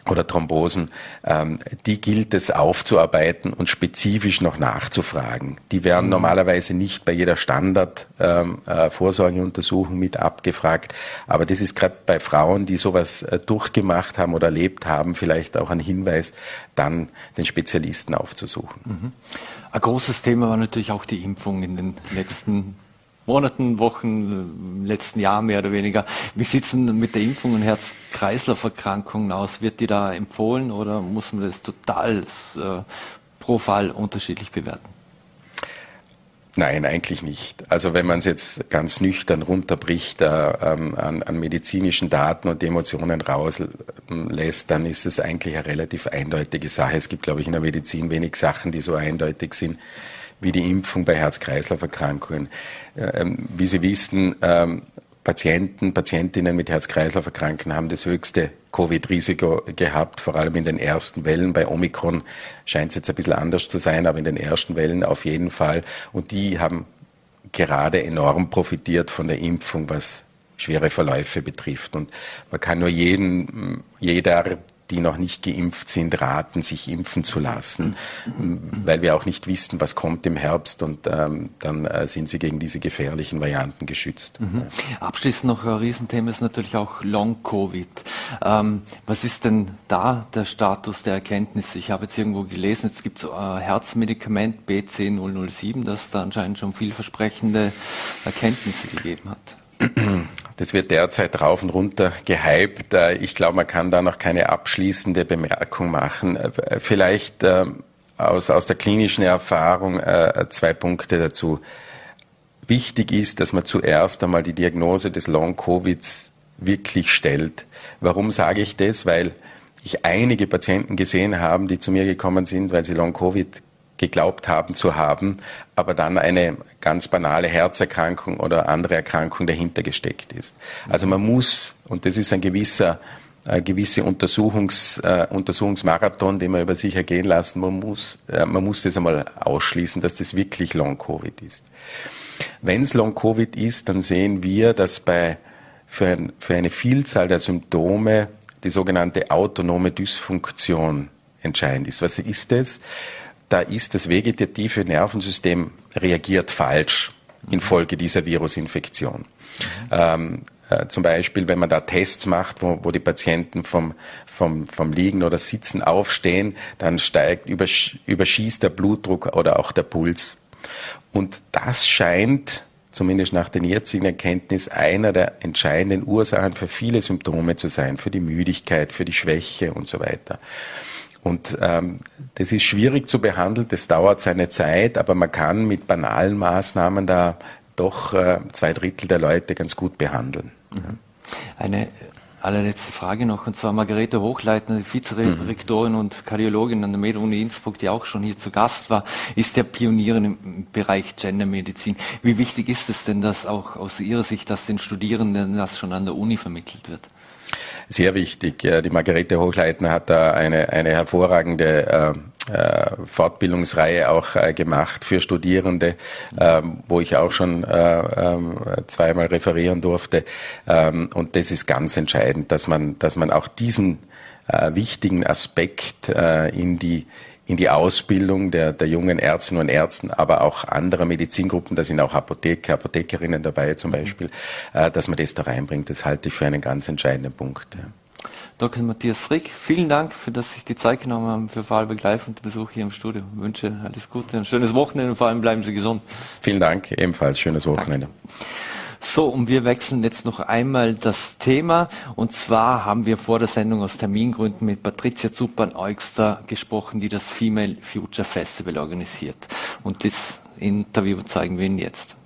D: oder Thrombosen, ähm, die gilt es aufzuarbeiten und spezifisch noch nachzufragen. Die werden mhm. normalerweise nicht bei jeder Standard-Vorsorgeuntersuchung ähm, äh, mit abgefragt, aber das ist gerade bei Frauen, die sowas äh, durchgemacht haben oder erlebt haben, vielleicht auch ein Hinweis, dann den Spezialisten aufzusuchen. Mhm.
B: Ein großes Thema war natürlich auch die Impfung in den letzten Monaten, Wochen, äh, letzten Jahr mehr oder weniger. Wie sieht denn mit der Impfung und Herz-Kreislauf-Erkrankungen aus? Wird die da empfohlen oder muss man das total äh, pro Fall unterschiedlich bewerten?
D: Nein, eigentlich nicht. Also wenn man es jetzt ganz nüchtern runterbricht äh, ähm, an, an, medizinischen Daten und Emotionen rauslässt, dann ist es eigentlich eine relativ eindeutige Sache. Es gibt, glaube ich, in der Medizin wenig Sachen, die so eindeutig sind wie die Impfung bei Herz-Kreislauf-Erkrankungen. Ähm, wie Sie wissen, ähm, Patienten, Patientinnen mit Herz-Kreislauf-Erkrankungen haben das höchste Covid-Risiko gehabt, vor allem in den ersten Wellen. Bei Omikron scheint es jetzt ein bisschen anders zu sein, aber in den ersten Wellen auf jeden Fall. Und die haben gerade enorm profitiert von der Impfung, was schwere Verläufe betrifft. Und man kann nur jeden, jeder die noch nicht geimpft sind, raten, sich impfen zu lassen, weil wir auch nicht wissen, was kommt im Herbst und ähm, dann äh, sind sie gegen diese gefährlichen Varianten geschützt.
B: Mhm. Abschließend noch ein Riesenthema ist natürlich auch Long-Covid. Ähm, was ist denn da der Status der Erkenntnisse? Ich habe jetzt irgendwo gelesen, es gibt so ein Herzmedikament BC007, das da anscheinend schon vielversprechende Erkenntnisse gegeben hat.
D: Das wird derzeit rauf und runter gehypt. Äh, ich glaube, man kann da noch keine abschließende Bemerkung machen. Äh, vielleicht äh, aus, aus der klinischen Erfahrung zwei Punkte dazu. Wichtig ist, dass man zuerst einmal die Diagnose des Long-Covids wirklich stellt. Warum sage ich das? Weil ich einige Patienten gesehen habe, die zu mir gekommen sind, weil sie Long-Covid geglaubt haben zu haben, aber dann eine ganz banale Herzerkrankung oder andere Erkrankung dahinter gesteckt ist. Also man muss, und das ist ein gewisser äh, gewisse Untersuchungs, äh, Untersuchungsmarathon, den man über sich ergehen lassen, man muss, äh, man muss das einmal ausschließen, dass das wirklich Long-Covid ist. Wenn es Long-Covid ist, dann sehen wir, dass bei, für, ein, für eine Vielzahl der Symptome die sogenannte autonome Dysfunktion entscheidend ist. Was ist das? Da ist das vegetative Nervensystem reagiert falsch infolge dieser Virusinfektion. Ähm, äh, zum Beispiel, wenn man da Tests macht, wo, wo die Patienten vom, vom, vom Liegen oder Sitzen aufstehen, dann steigt, übersch, überschießt der Blutdruck oder auch der Puls. Und das scheint, zumindest nach den jetzigen Erkenntnissen, einer der entscheidenden Ursachen für viele Symptome zu sein, für die Müdigkeit, für die Schwäche und so weiter. Und ähm, das ist schwierig zu behandeln, das dauert seine Zeit, aber man kann mit banalen Maßnahmen da doch äh, zwei Drittel der Leute ganz gut behandeln. Mhm.
B: Eine allerletzte Frage noch, und zwar Margarete Hochleitner, Vizerektorin mhm. und Kardiologin an der Med-Uni Innsbruck, die auch schon hier zu Gast war, ist der Pionierin im Bereich Gendermedizin. Wie wichtig ist es denn, dass auch aus Ihrer Sicht, dass den Studierenden das schon an der Uni vermittelt wird?
D: Sehr wichtig. Die Margarete Hochleitner hat da eine, eine hervorragende äh, äh, Fortbildungsreihe auch äh, gemacht für Studierende, ähm, wo ich auch schon äh, ähm, zweimal referieren durfte. Ähm, und das ist ganz entscheidend, dass man, dass man auch diesen wichtigen Aspekt in die in die Ausbildung der, der jungen Ärztinnen und Ärzten, aber auch anderer Medizingruppen, da sind auch Apotheker, Apothekerinnen dabei zum mhm. Beispiel, äh, dass man das da reinbringt. Das halte ich für einen ganz entscheidenden Punkt. Ja.
B: Dr. Matthias Frick, vielen Dank, für dass Sie sich die Zeit genommen haben für Vorarlberg Live und den Besuch hier im Studio. Ich wünsche alles Gute, ein schönes Wochenende und vor allem bleiben Sie gesund.
D: Vielen Dank, ebenfalls schönes Wochenende. Danke.
B: So, und wir wechseln jetzt noch einmal das Thema. Und zwar haben wir vor der Sendung aus Termingründen mit Patricia Zuppern-Eugster gesprochen, die das Female Future Festival organisiert. Und das Interview zeigen wir Ihnen jetzt.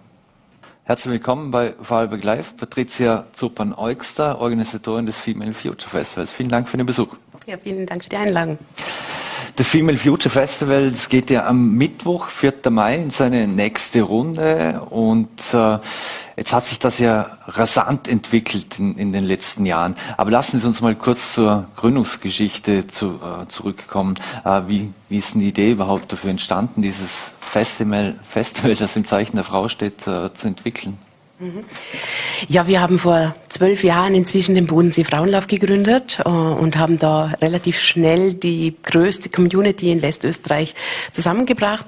B: Herzlich willkommen bei Vorarlberg Live, Patricia Zuppern-Eugster, Organisatorin des Female Future Festivals. Vielen Dank für den Besuch.
E: Ja, vielen Dank für die Einladung.
B: Das Female Future Festival, das geht ja am Mittwoch, 4. Mai, in seine nächste Runde. Und äh, jetzt hat sich das ja rasant entwickelt in, in, den letzten Jahren. Aber lassen Sie uns mal kurz zur Gründungsgeschichte zu, äh, zurückkommen. Äh, wie, wie ist denn die Idee überhaupt dafür entstanden, dieses Festival, Festival das im Zeichen der Frau steht, äh, zu entwickeln?
E: Ja, wir haben vor zwölf Jahren inzwischen den Bodensee Frauenlauf gegründet äh, und haben da relativ schnell die größte Community in Westösterreich zusammengebracht.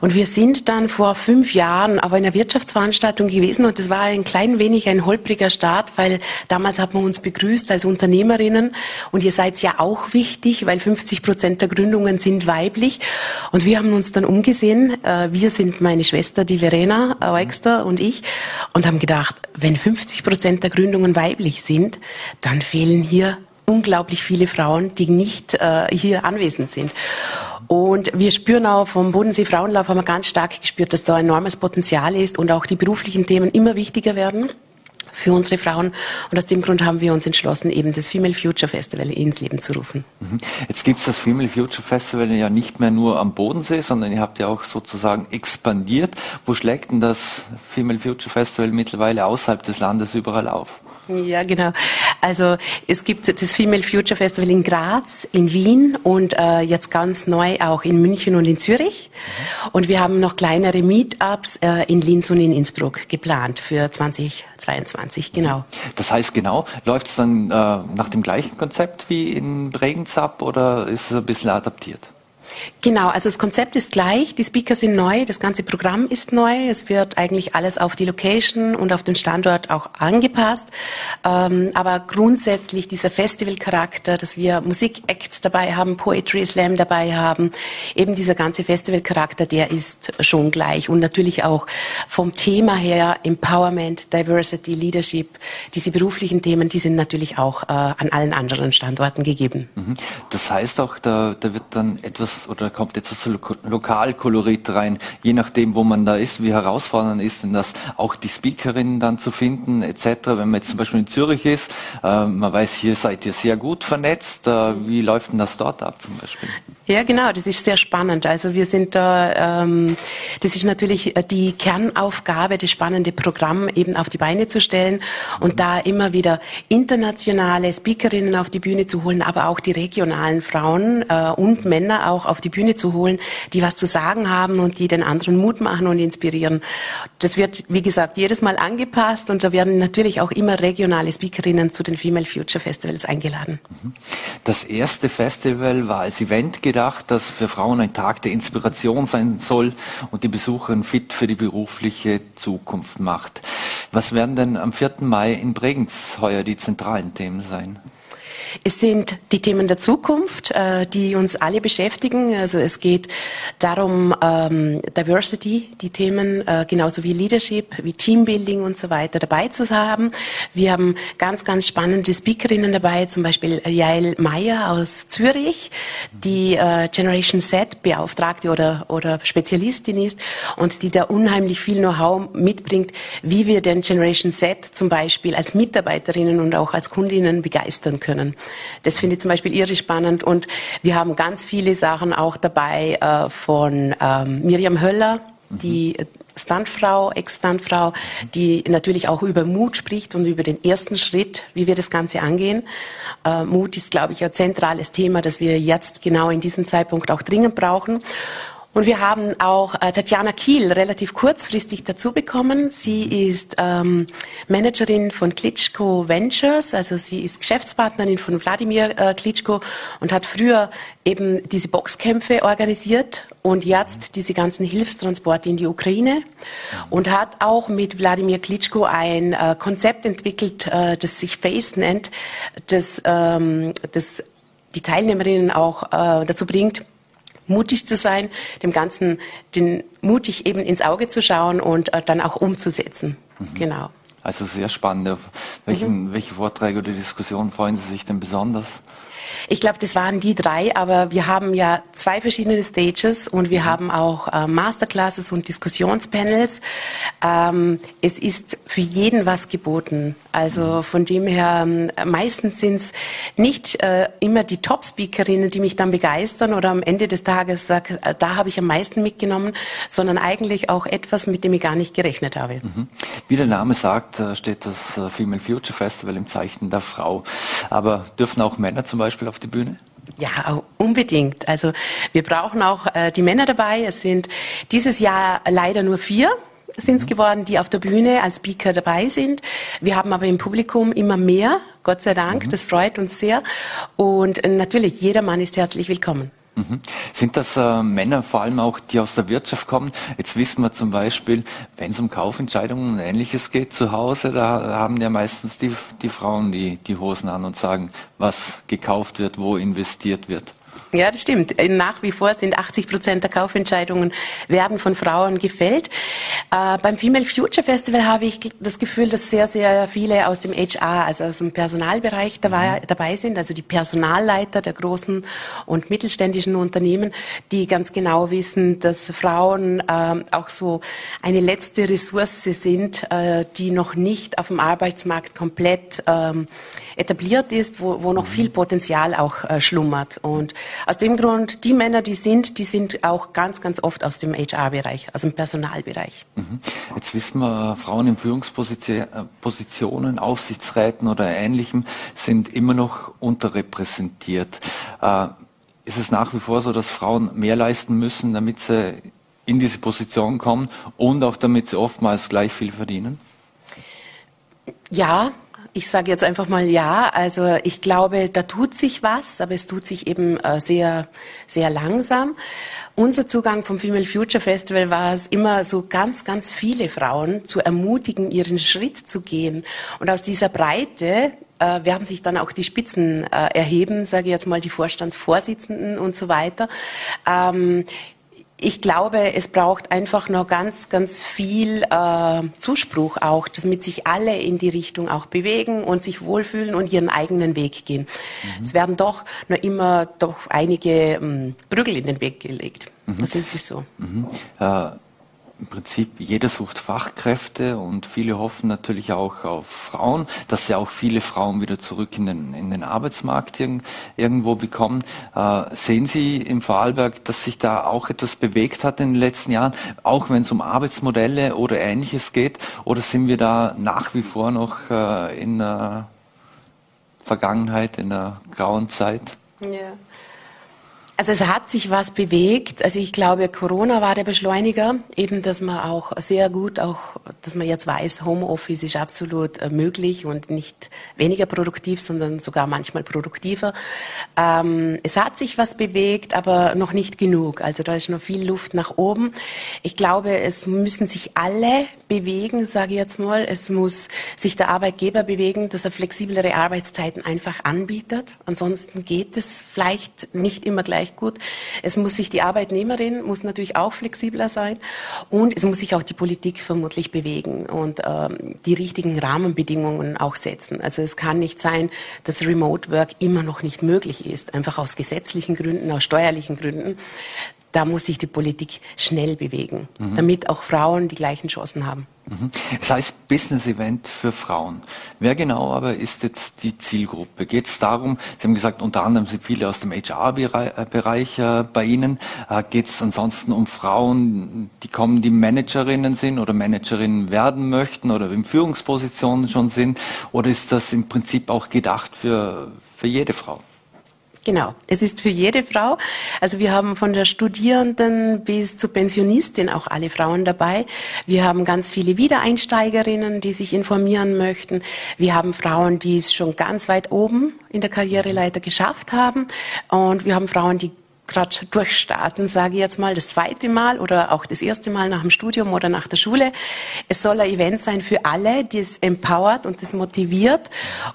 E: Und wir sind dann vor fünf Jahren auf einer Wirtschaftsveranstaltung gewesen und das war ein klein wenig ein holpriger Start, weil damals hat man uns begrüßt als Unternehmerinnen und ihr seid ja auch wichtig, weil 50 Prozent der Gründungen sind weiblich. Und wir haben uns dann umgesehen. Äh, wir sind meine Schwester, die Verena Wexter und ich und haben gedacht, wenn 50 Prozent der Gründungen weiblich sind, dann fehlen hier unglaublich viele Frauen, die nicht äh, hier anwesend sind. Und wir spüren auch vom Bodensee Frauenlauf haben wir ganz stark gespürt, dass da enormes Potenzial ist und auch die beruflichen Themen immer wichtiger werden für unsere Frauen. Und aus dem Grund haben wir uns entschlossen, eben das Female Future Festival ins Leben zu rufen.
B: Mhm. Jetzt gibt es das Female Future Festival ja nicht mehr nur am Bodensee, sondern ihr habt ja auch sozusagen expandiert. Wo schlägt denn das Female Future Festival mittlerweile außerhalb des Landes überall auf?
E: Ja, genau. Also es gibt das Female Future Festival in Graz, in Wien und äh, jetzt ganz neu auch in München und in Zürich. Und wir haben noch kleinere Meetups äh, in Linz und in Innsbruck geplant für 2022, genau.
B: Das heißt genau, läuft es dann äh, nach dem gleichen Konzept wie in Bregenz ab oder ist es ein bisschen adaptiert?
E: Genau, also das Konzept ist gleich, die Speaker sind neu, das ganze Programm ist neu, es wird eigentlich alles auf die Location und auf den Standort auch angepasst, ähm, aber grundsätzlich dieser Festivalcharakter, dass wir Musikacts dabei haben, Poetry Slam dabei haben, eben dieser ganze Festivalcharakter, der ist schon gleich und natürlich auch vom Thema her Empowerment, Diversity, Leadership, diese beruflichen Themen, die sind natürlich auch äh, an allen anderen Standorten gegeben.
B: Mhm. Das heißt auch, da, da wird dann etwas oder kommt etwas Lokalkolorit rein, je nachdem, wo man da ist, wie herausfordernd ist denn das, auch die Speakerinnen dann zu finden, etc. Wenn man jetzt zum Beispiel in Zürich ist, äh, man weiß, hier seid ihr sehr gut vernetzt, äh, wie läuft denn das dort ab zum Beispiel?
E: Ja, genau, das ist sehr spannend. Also wir sind da, ähm, das ist natürlich die Kernaufgabe, das spannende Programm eben auf die Beine zu stellen und da immer wieder internationale Speakerinnen auf die Bühne zu holen, aber auch die regionalen Frauen äh, und Männer auch auf die Bühne zu holen, die was zu sagen haben und die den anderen Mut machen und inspirieren. Das wird, wie gesagt, jedes Mal angepasst und da werden natürlich auch immer regionale Speakerinnen zu den Female Future Festivals eingeladen.
B: Mhm. Das erste Festival war als Event gedacht, das für Frauen ein Tag der Inspiration sein soll und die Besucherin fit für die berufliche Zukunft macht. Was werden denn am 4. Mai in Bregenz heuer die zentralen Themen sein?
E: Es sind die Themen der Zukunft, äh, die uns alle beschäftigen. Also es geht darum, ähm, Diversity, die Themen äh, genauso wie Leadership, wie Teambuilding und so weiter dabei zu haben. Wir haben ganz, ganz spannende Speakerinnen dabei, zum Beispiel Jael Meyer aus Zürich, die äh, Generation Z Beauftragte oder, oder Spezialistin ist und die da unheimlich viel Know-how mitbringt, wie wir den Generation Z zum Beispiel als Mitarbeiterinnen und auch als Kundinnen begeistern können. Das finde ich zum Beispiel irre spannend. Und wir haben ganz viele Sachen auch dabei äh, von ähm, Miriam Höller, die Stuntfrau, Ex-Stuntfrau, die natürlich auch über Mut spricht und über den ersten Schritt, wie wir das Ganze angehen. Äh, Mut ist, glaube ich, ein zentrales Thema, das wir jetzt genau in diesem Zeitpunkt auch dringend brauchen. Und wir haben auch äh, Tatjana Kiel relativ kurzfristig dazu bekommen. Sie ist ähm, Managerin von Klitschko Ventures, also sie ist Geschäftspartnerin von Wladimir äh, Klitschko und hat früher eben diese Boxkämpfe organisiert und jetzt diese ganzen Hilfstransporte in die Ukraine. Und hat auch mit Wladimir Klitschko ein äh, Konzept entwickelt, äh, das sich FACE nennt, das, ähm, das die Teilnehmerinnen auch äh, dazu bringt, mutig zu sein, dem Ganzen den, mutig eben ins Auge zu schauen und äh, dann auch umzusetzen. Mhm. Genau.
B: Also sehr spannend. welchen, mhm. Welche Vorträge oder Diskussionen freuen Sie sich denn besonders?
E: Ich glaube, das waren die drei, aber wir haben ja zwei verschiedene Stages und wir mhm. haben auch äh, Masterclasses und Diskussionspanels. Ähm, es ist für jeden was geboten. Also mhm. von dem her, ähm, meistens sind es nicht äh, immer die Top-Speakerinnen, die mich dann begeistern oder am Ende des Tages sagen, äh, da habe ich am meisten mitgenommen, sondern eigentlich auch etwas, mit dem ich gar nicht gerechnet habe. Mhm.
B: Wie der Name sagt, äh, steht das äh, Female Future Festival im Zeichen der Frau. Aber dürfen auch Männer zum Beispiel auf die Bühne?
E: Ja, unbedingt. Also wir brauchen auch äh, die Männer dabei. Es sind dieses Jahr leider nur vier sind es mhm. geworden, die auf der Bühne als Speaker dabei sind. Wir haben aber im Publikum immer mehr, Gott sei Dank, mhm. das freut uns sehr. Und natürlich, jeder Mann ist herzlich willkommen.
B: Mhm. Sind das äh, Männer vor allem auch, die aus der Wirtschaft kommen? Jetzt wissen wir zum Beispiel, wenn es um Kaufentscheidungen und Ähnliches geht zu Hause, da haben ja meistens die, die Frauen die, die Hosen an und sagen, was gekauft wird, wo investiert wird.
E: Ja, das stimmt. Nach wie vor sind 80 Prozent der Kaufentscheidungen werden von Frauen gefällt. Äh, beim Female Future Festival habe ich das Gefühl, dass sehr, sehr viele aus dem HR, also aus dem Personalbereich dabei, mhm. dabei sind, also die Personalleiter der großen und mittelständischen Unternehmen, die ganz genau wissen, dass Frauen äh, auch so eine letzte Ressource sind, äh, die noch nicht auf dem Arbeitsmarkt komplett ähm, etabliert ist, wo, wo noch mhm. viel Potenzial auch äh, schlummert. Und aus dem Grund, die Männer, die sind, die sind auch ganz, ganz oft aus dem HR-Bereich, aus dem Personalbereich.
B: Mhm. Jetzt wissen wir, Frauen in Führungspositionen, Aufsichtsräten oder Ähnlichem sind immer noch unterrepräsentiert. Äh, ist es nach wie vor so, dass Frauen mehr leisten müssen, damit sie in diese Position kommen und auch damit sie oftmals gleich viel verdienen?
E: Ja, ich sage jetzt einfach mal ja. Also ich glaube, da tut sich was, aber es tut sich eben äh, sehr, sehr langsam. Unser Zugang vom Female Future Festival war es immer so ganz, ganz viele Frauen zu ermutigen, ihren Schritt zu gehen. Und aus dieser Breite äh, werden sich dann auch die Spitzen äh, erheben, sage ich jetzt mal die Vorstandsvorsitzenden und so weiter. Ähm, ich glaube, es braucht einfach noch ganz, ganz viel äh, Zuspruch auch, damit sich alle in die Richtung auch bewegen und sich wohlfühlen und ihren eigenen Weg gehen. Mhm. Es werden doch noch immer doch einige ähm, Brügel in den Weg gelegt. Mhm. Das ist so.
B: Mhm. Äh, im Prinzip jeder sucht Fachkräfte und viele hoffen natürlich auch auf Frauen, dass sie auch viele Frauen wieder zurück in den, in den Arbeitsmarkt irgendwo bekommen. Äh, sehen Sie im Vorarlberg, dass sich da auch etwas bewegt hat in den letzten Jahren, auch wenn es um Arbeitsmodelle oder Ähnliches geht? Oder sind wir da nach wie vor noch äh, in der Vergangenheit, in der grauen Zeit?
E: Ja. Also es hat sich was bewegt. Also ich glaube, Corona war der Beschleuniger, eben, dass man auch sehr gut, auch, dass man jetzt weiß, Homeoffice ist absolut äh, möglich und nicht weniger produktiv, sondern sogar manchmal produktiver. Ähm, es hat sich was bewegt, aber noch nicht genug. Also da ist noch viel Luft nach oben. Ich glaube, es müssen sich alle bewegen, sage ich jetzt mal. Es muss sich der Arbeitgeber bewegen, dass er flexiblere Arbeitszeiten einfach anbietet. Ansonsten geht es vielleicht nicht immer gleich recht gut. Es muss sich die Arbeitnehmerin muss natürlich auch flexibler sein und es muss sich auch die Politik vermutlich bewegen und ähm, die richtigen Rahmenbedingungen auch setzen. Also es kann nicht sein, dass Remote Work immer noch nicht möglich ist, einfach aus gesetzlichen Gründen, aus steuerlichen Gründen da muss sich die Politik schnell bewegen, mhm. damit auch Frauen die gleichen Chancen haben.
B: Mhm. Das heißt Business Event für Frauen. Wer genau aber ist jetzt die Zielgruppe? Geht es darum, Sie haben gesagt, unter anderem sind viele aus dem HR-Bereich äh, bei Ihnen. Äh, Geht es ansonsten um Frauen, die kommen, die Managerinnen sind oder Managerinnen werden möchten oder in Führungspositionen schon sind? Oder ist das im Prinzip auch gedacht für, für jede Frau?
E: Genau, es ist für jede Frau. Also wir haben von der Studierenden bis zur Pensionistin auch alle Frauen dabei. Wir haben ganz viele Wiedereinsteigerinnen, die sich informieren möchten. Wir haben Frauen, die es schon ganz weit oben in der Karriereleiter geschafft haben. Und wir haben Frauen, die gerade durchstarten, sage ich jetzt mal, das zweite Mal oder auch das erste Mal nach dem Studium oder nach der Schule. Es soll ein Event sein für alle, die es empowert und das motiviert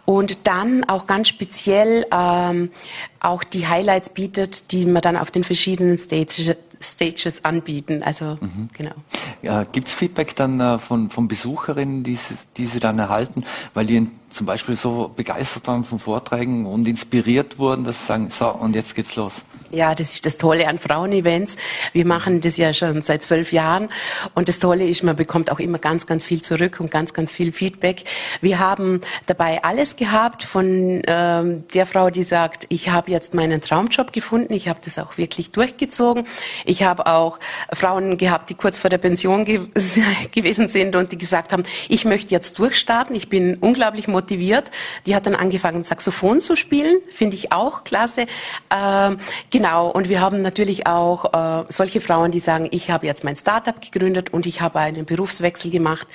E: und dann auch ganz speziell ähm, auch die Highlights bietet, die man dann auf den verschiedenen Stages, Stages anbieten. Also mhm. genau.
B: Ja, Gibt es Feedback dann äh, von, von Besucherinnen, die, die Sie dann erhalten, weil die zum Beispiel so begeistert waren von Vorträgen und inspiriert wurden, dass sie sagen, so und jetzt geht's los?
E: Ja, das ist das Tolle an Frauenevents. Wir machen das ja schon seit zwölf Jahren. Und das Tolle ist, man bekommt auch immer ganz, ganz viel zurück und ganz, ganz viel Feedback. Wir haben dabei alles gehabt von ähm, der Frau, die sagt, ich habe jetzt meinen Traumjob gefunden. Ich habe das auch wirklich durchgezogen. Ich habe auch Frauen gehabt, die kurz vor der Pension ge gewesen sind und die gesagt haben, ich möchte jetzt durchstarten. Ich bin unglaublich motiviert. Die hat dann angefangen, Saxophon zu spielen. Finde ich auch klasse. Ähm, Genau, und wir haben natürlich auch äh, solche Frauen, die sagen, ich habe jetzt mein Startup gegründet und ich habe einen Berufswechsel gemacht.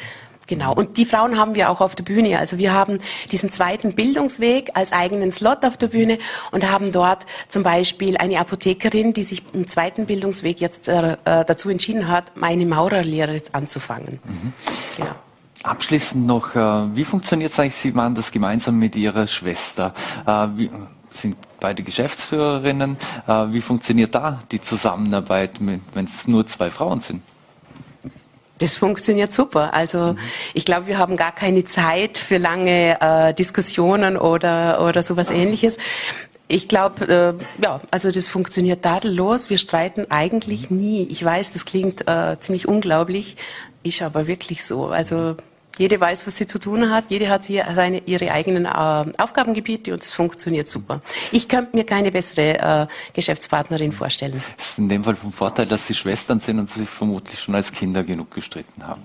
E: Genau. Und die Frauen haben wir auch auf der Bühne. Also wir haben diesen zweiten Bildungsweg als eigenen Slot auf der Bühne und haben dort zum Beispiel eine Apothekerin, die sich im zweiten Bildungsweg jetzt äh, äh dazu entschieden hat, meine Maurerlehre jetzt anzufangen. Mhm.
B: Genau. Abschließend noch, äh, wie funktioniert es eigentlich, Sie waren das gemeinsam mit Ihrer Schwester? Äh, wie, sind beide Geschäftsführerinnen. Äh, wie funktioniert da die Zusammenarbeit, wenn es nur zwei Frauen sind?
E: Das funktioniert super. Also mhm. ich glaube, wir haben gar keine Zeit für lange äh, Diskussionen oder, oder sowas ähnliches. Ich glaube, äh, ja, also das funktioniert tadellos. Wir streiten eigentlich nie. Ich weiß, das klingt äh, ziemlich unglaublich, ist aber wirklich so. Also Jede weiß, was sie zu tun hat. Jede hat seine, ihre eigenen äh, Aufgabengebiete und es funktioniert super. Ich könnte mir keine bessere äh, Geschäftspartnerin vorstellen.
B: Es ist in dem Fall vom Vorteil, dass Sie Schwestern sind und sich vermutlich schon als Kinder genug gestritten haben.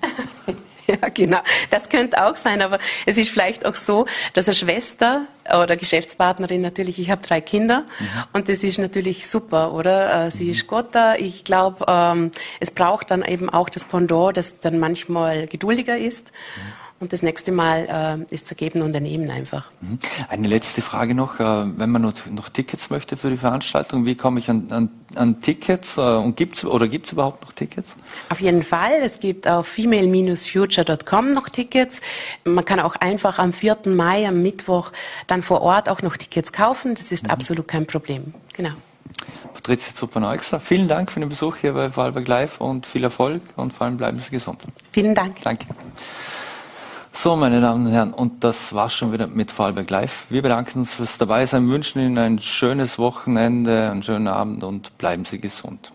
E: Ja, genau. Das könnte auch sein, aber es ist vielleicht auch so, dass eine Schwester oder Geschäftspartnerin natürlich, ich habe drei Kinder mhm. und das ist natürlich super, oder? Äh, sie mhm. ist Gotta. Ich glaube, ähm, es braucht dann eben auch das Pendant, das dann manchmal geduldiger ist. Mhm und das nächste Mal äh, ist zu geben und nehmen einfach.
B: Mhm. Eine letzte Frage noch. Äh, wenn man noch, Tickets möchte für die Veranstaltung, wie komme ich an, an, an Tickets? Äh, und gibt's, oder gibt es überhaupt noch Tickets?
E: Auf jeden Fall. Es gibt auf female-future.com noch Tickets. Man kann auch einfach am 4. Mai, am Mittwoch, dann vor Ort auch noch Tickets kaufen. Das ist mhm. absolut kein Problem. Genau.
B: Patricia Zupperneuxer, vielen Dank für den Besuch hier bei Vorarlberg Live und viel Erfolg und vor allem bleiben Sie gesund.
E: Vielen Dank.
B: Danke. So, meine Damen und Herren, und das war schon wieder mit Vorarlberg Live. Wir bedanken uns fürs dabei sein, wünschen Ihnen ein schönes Wochenende, einen schönen Abend und bleiben Sie gesund.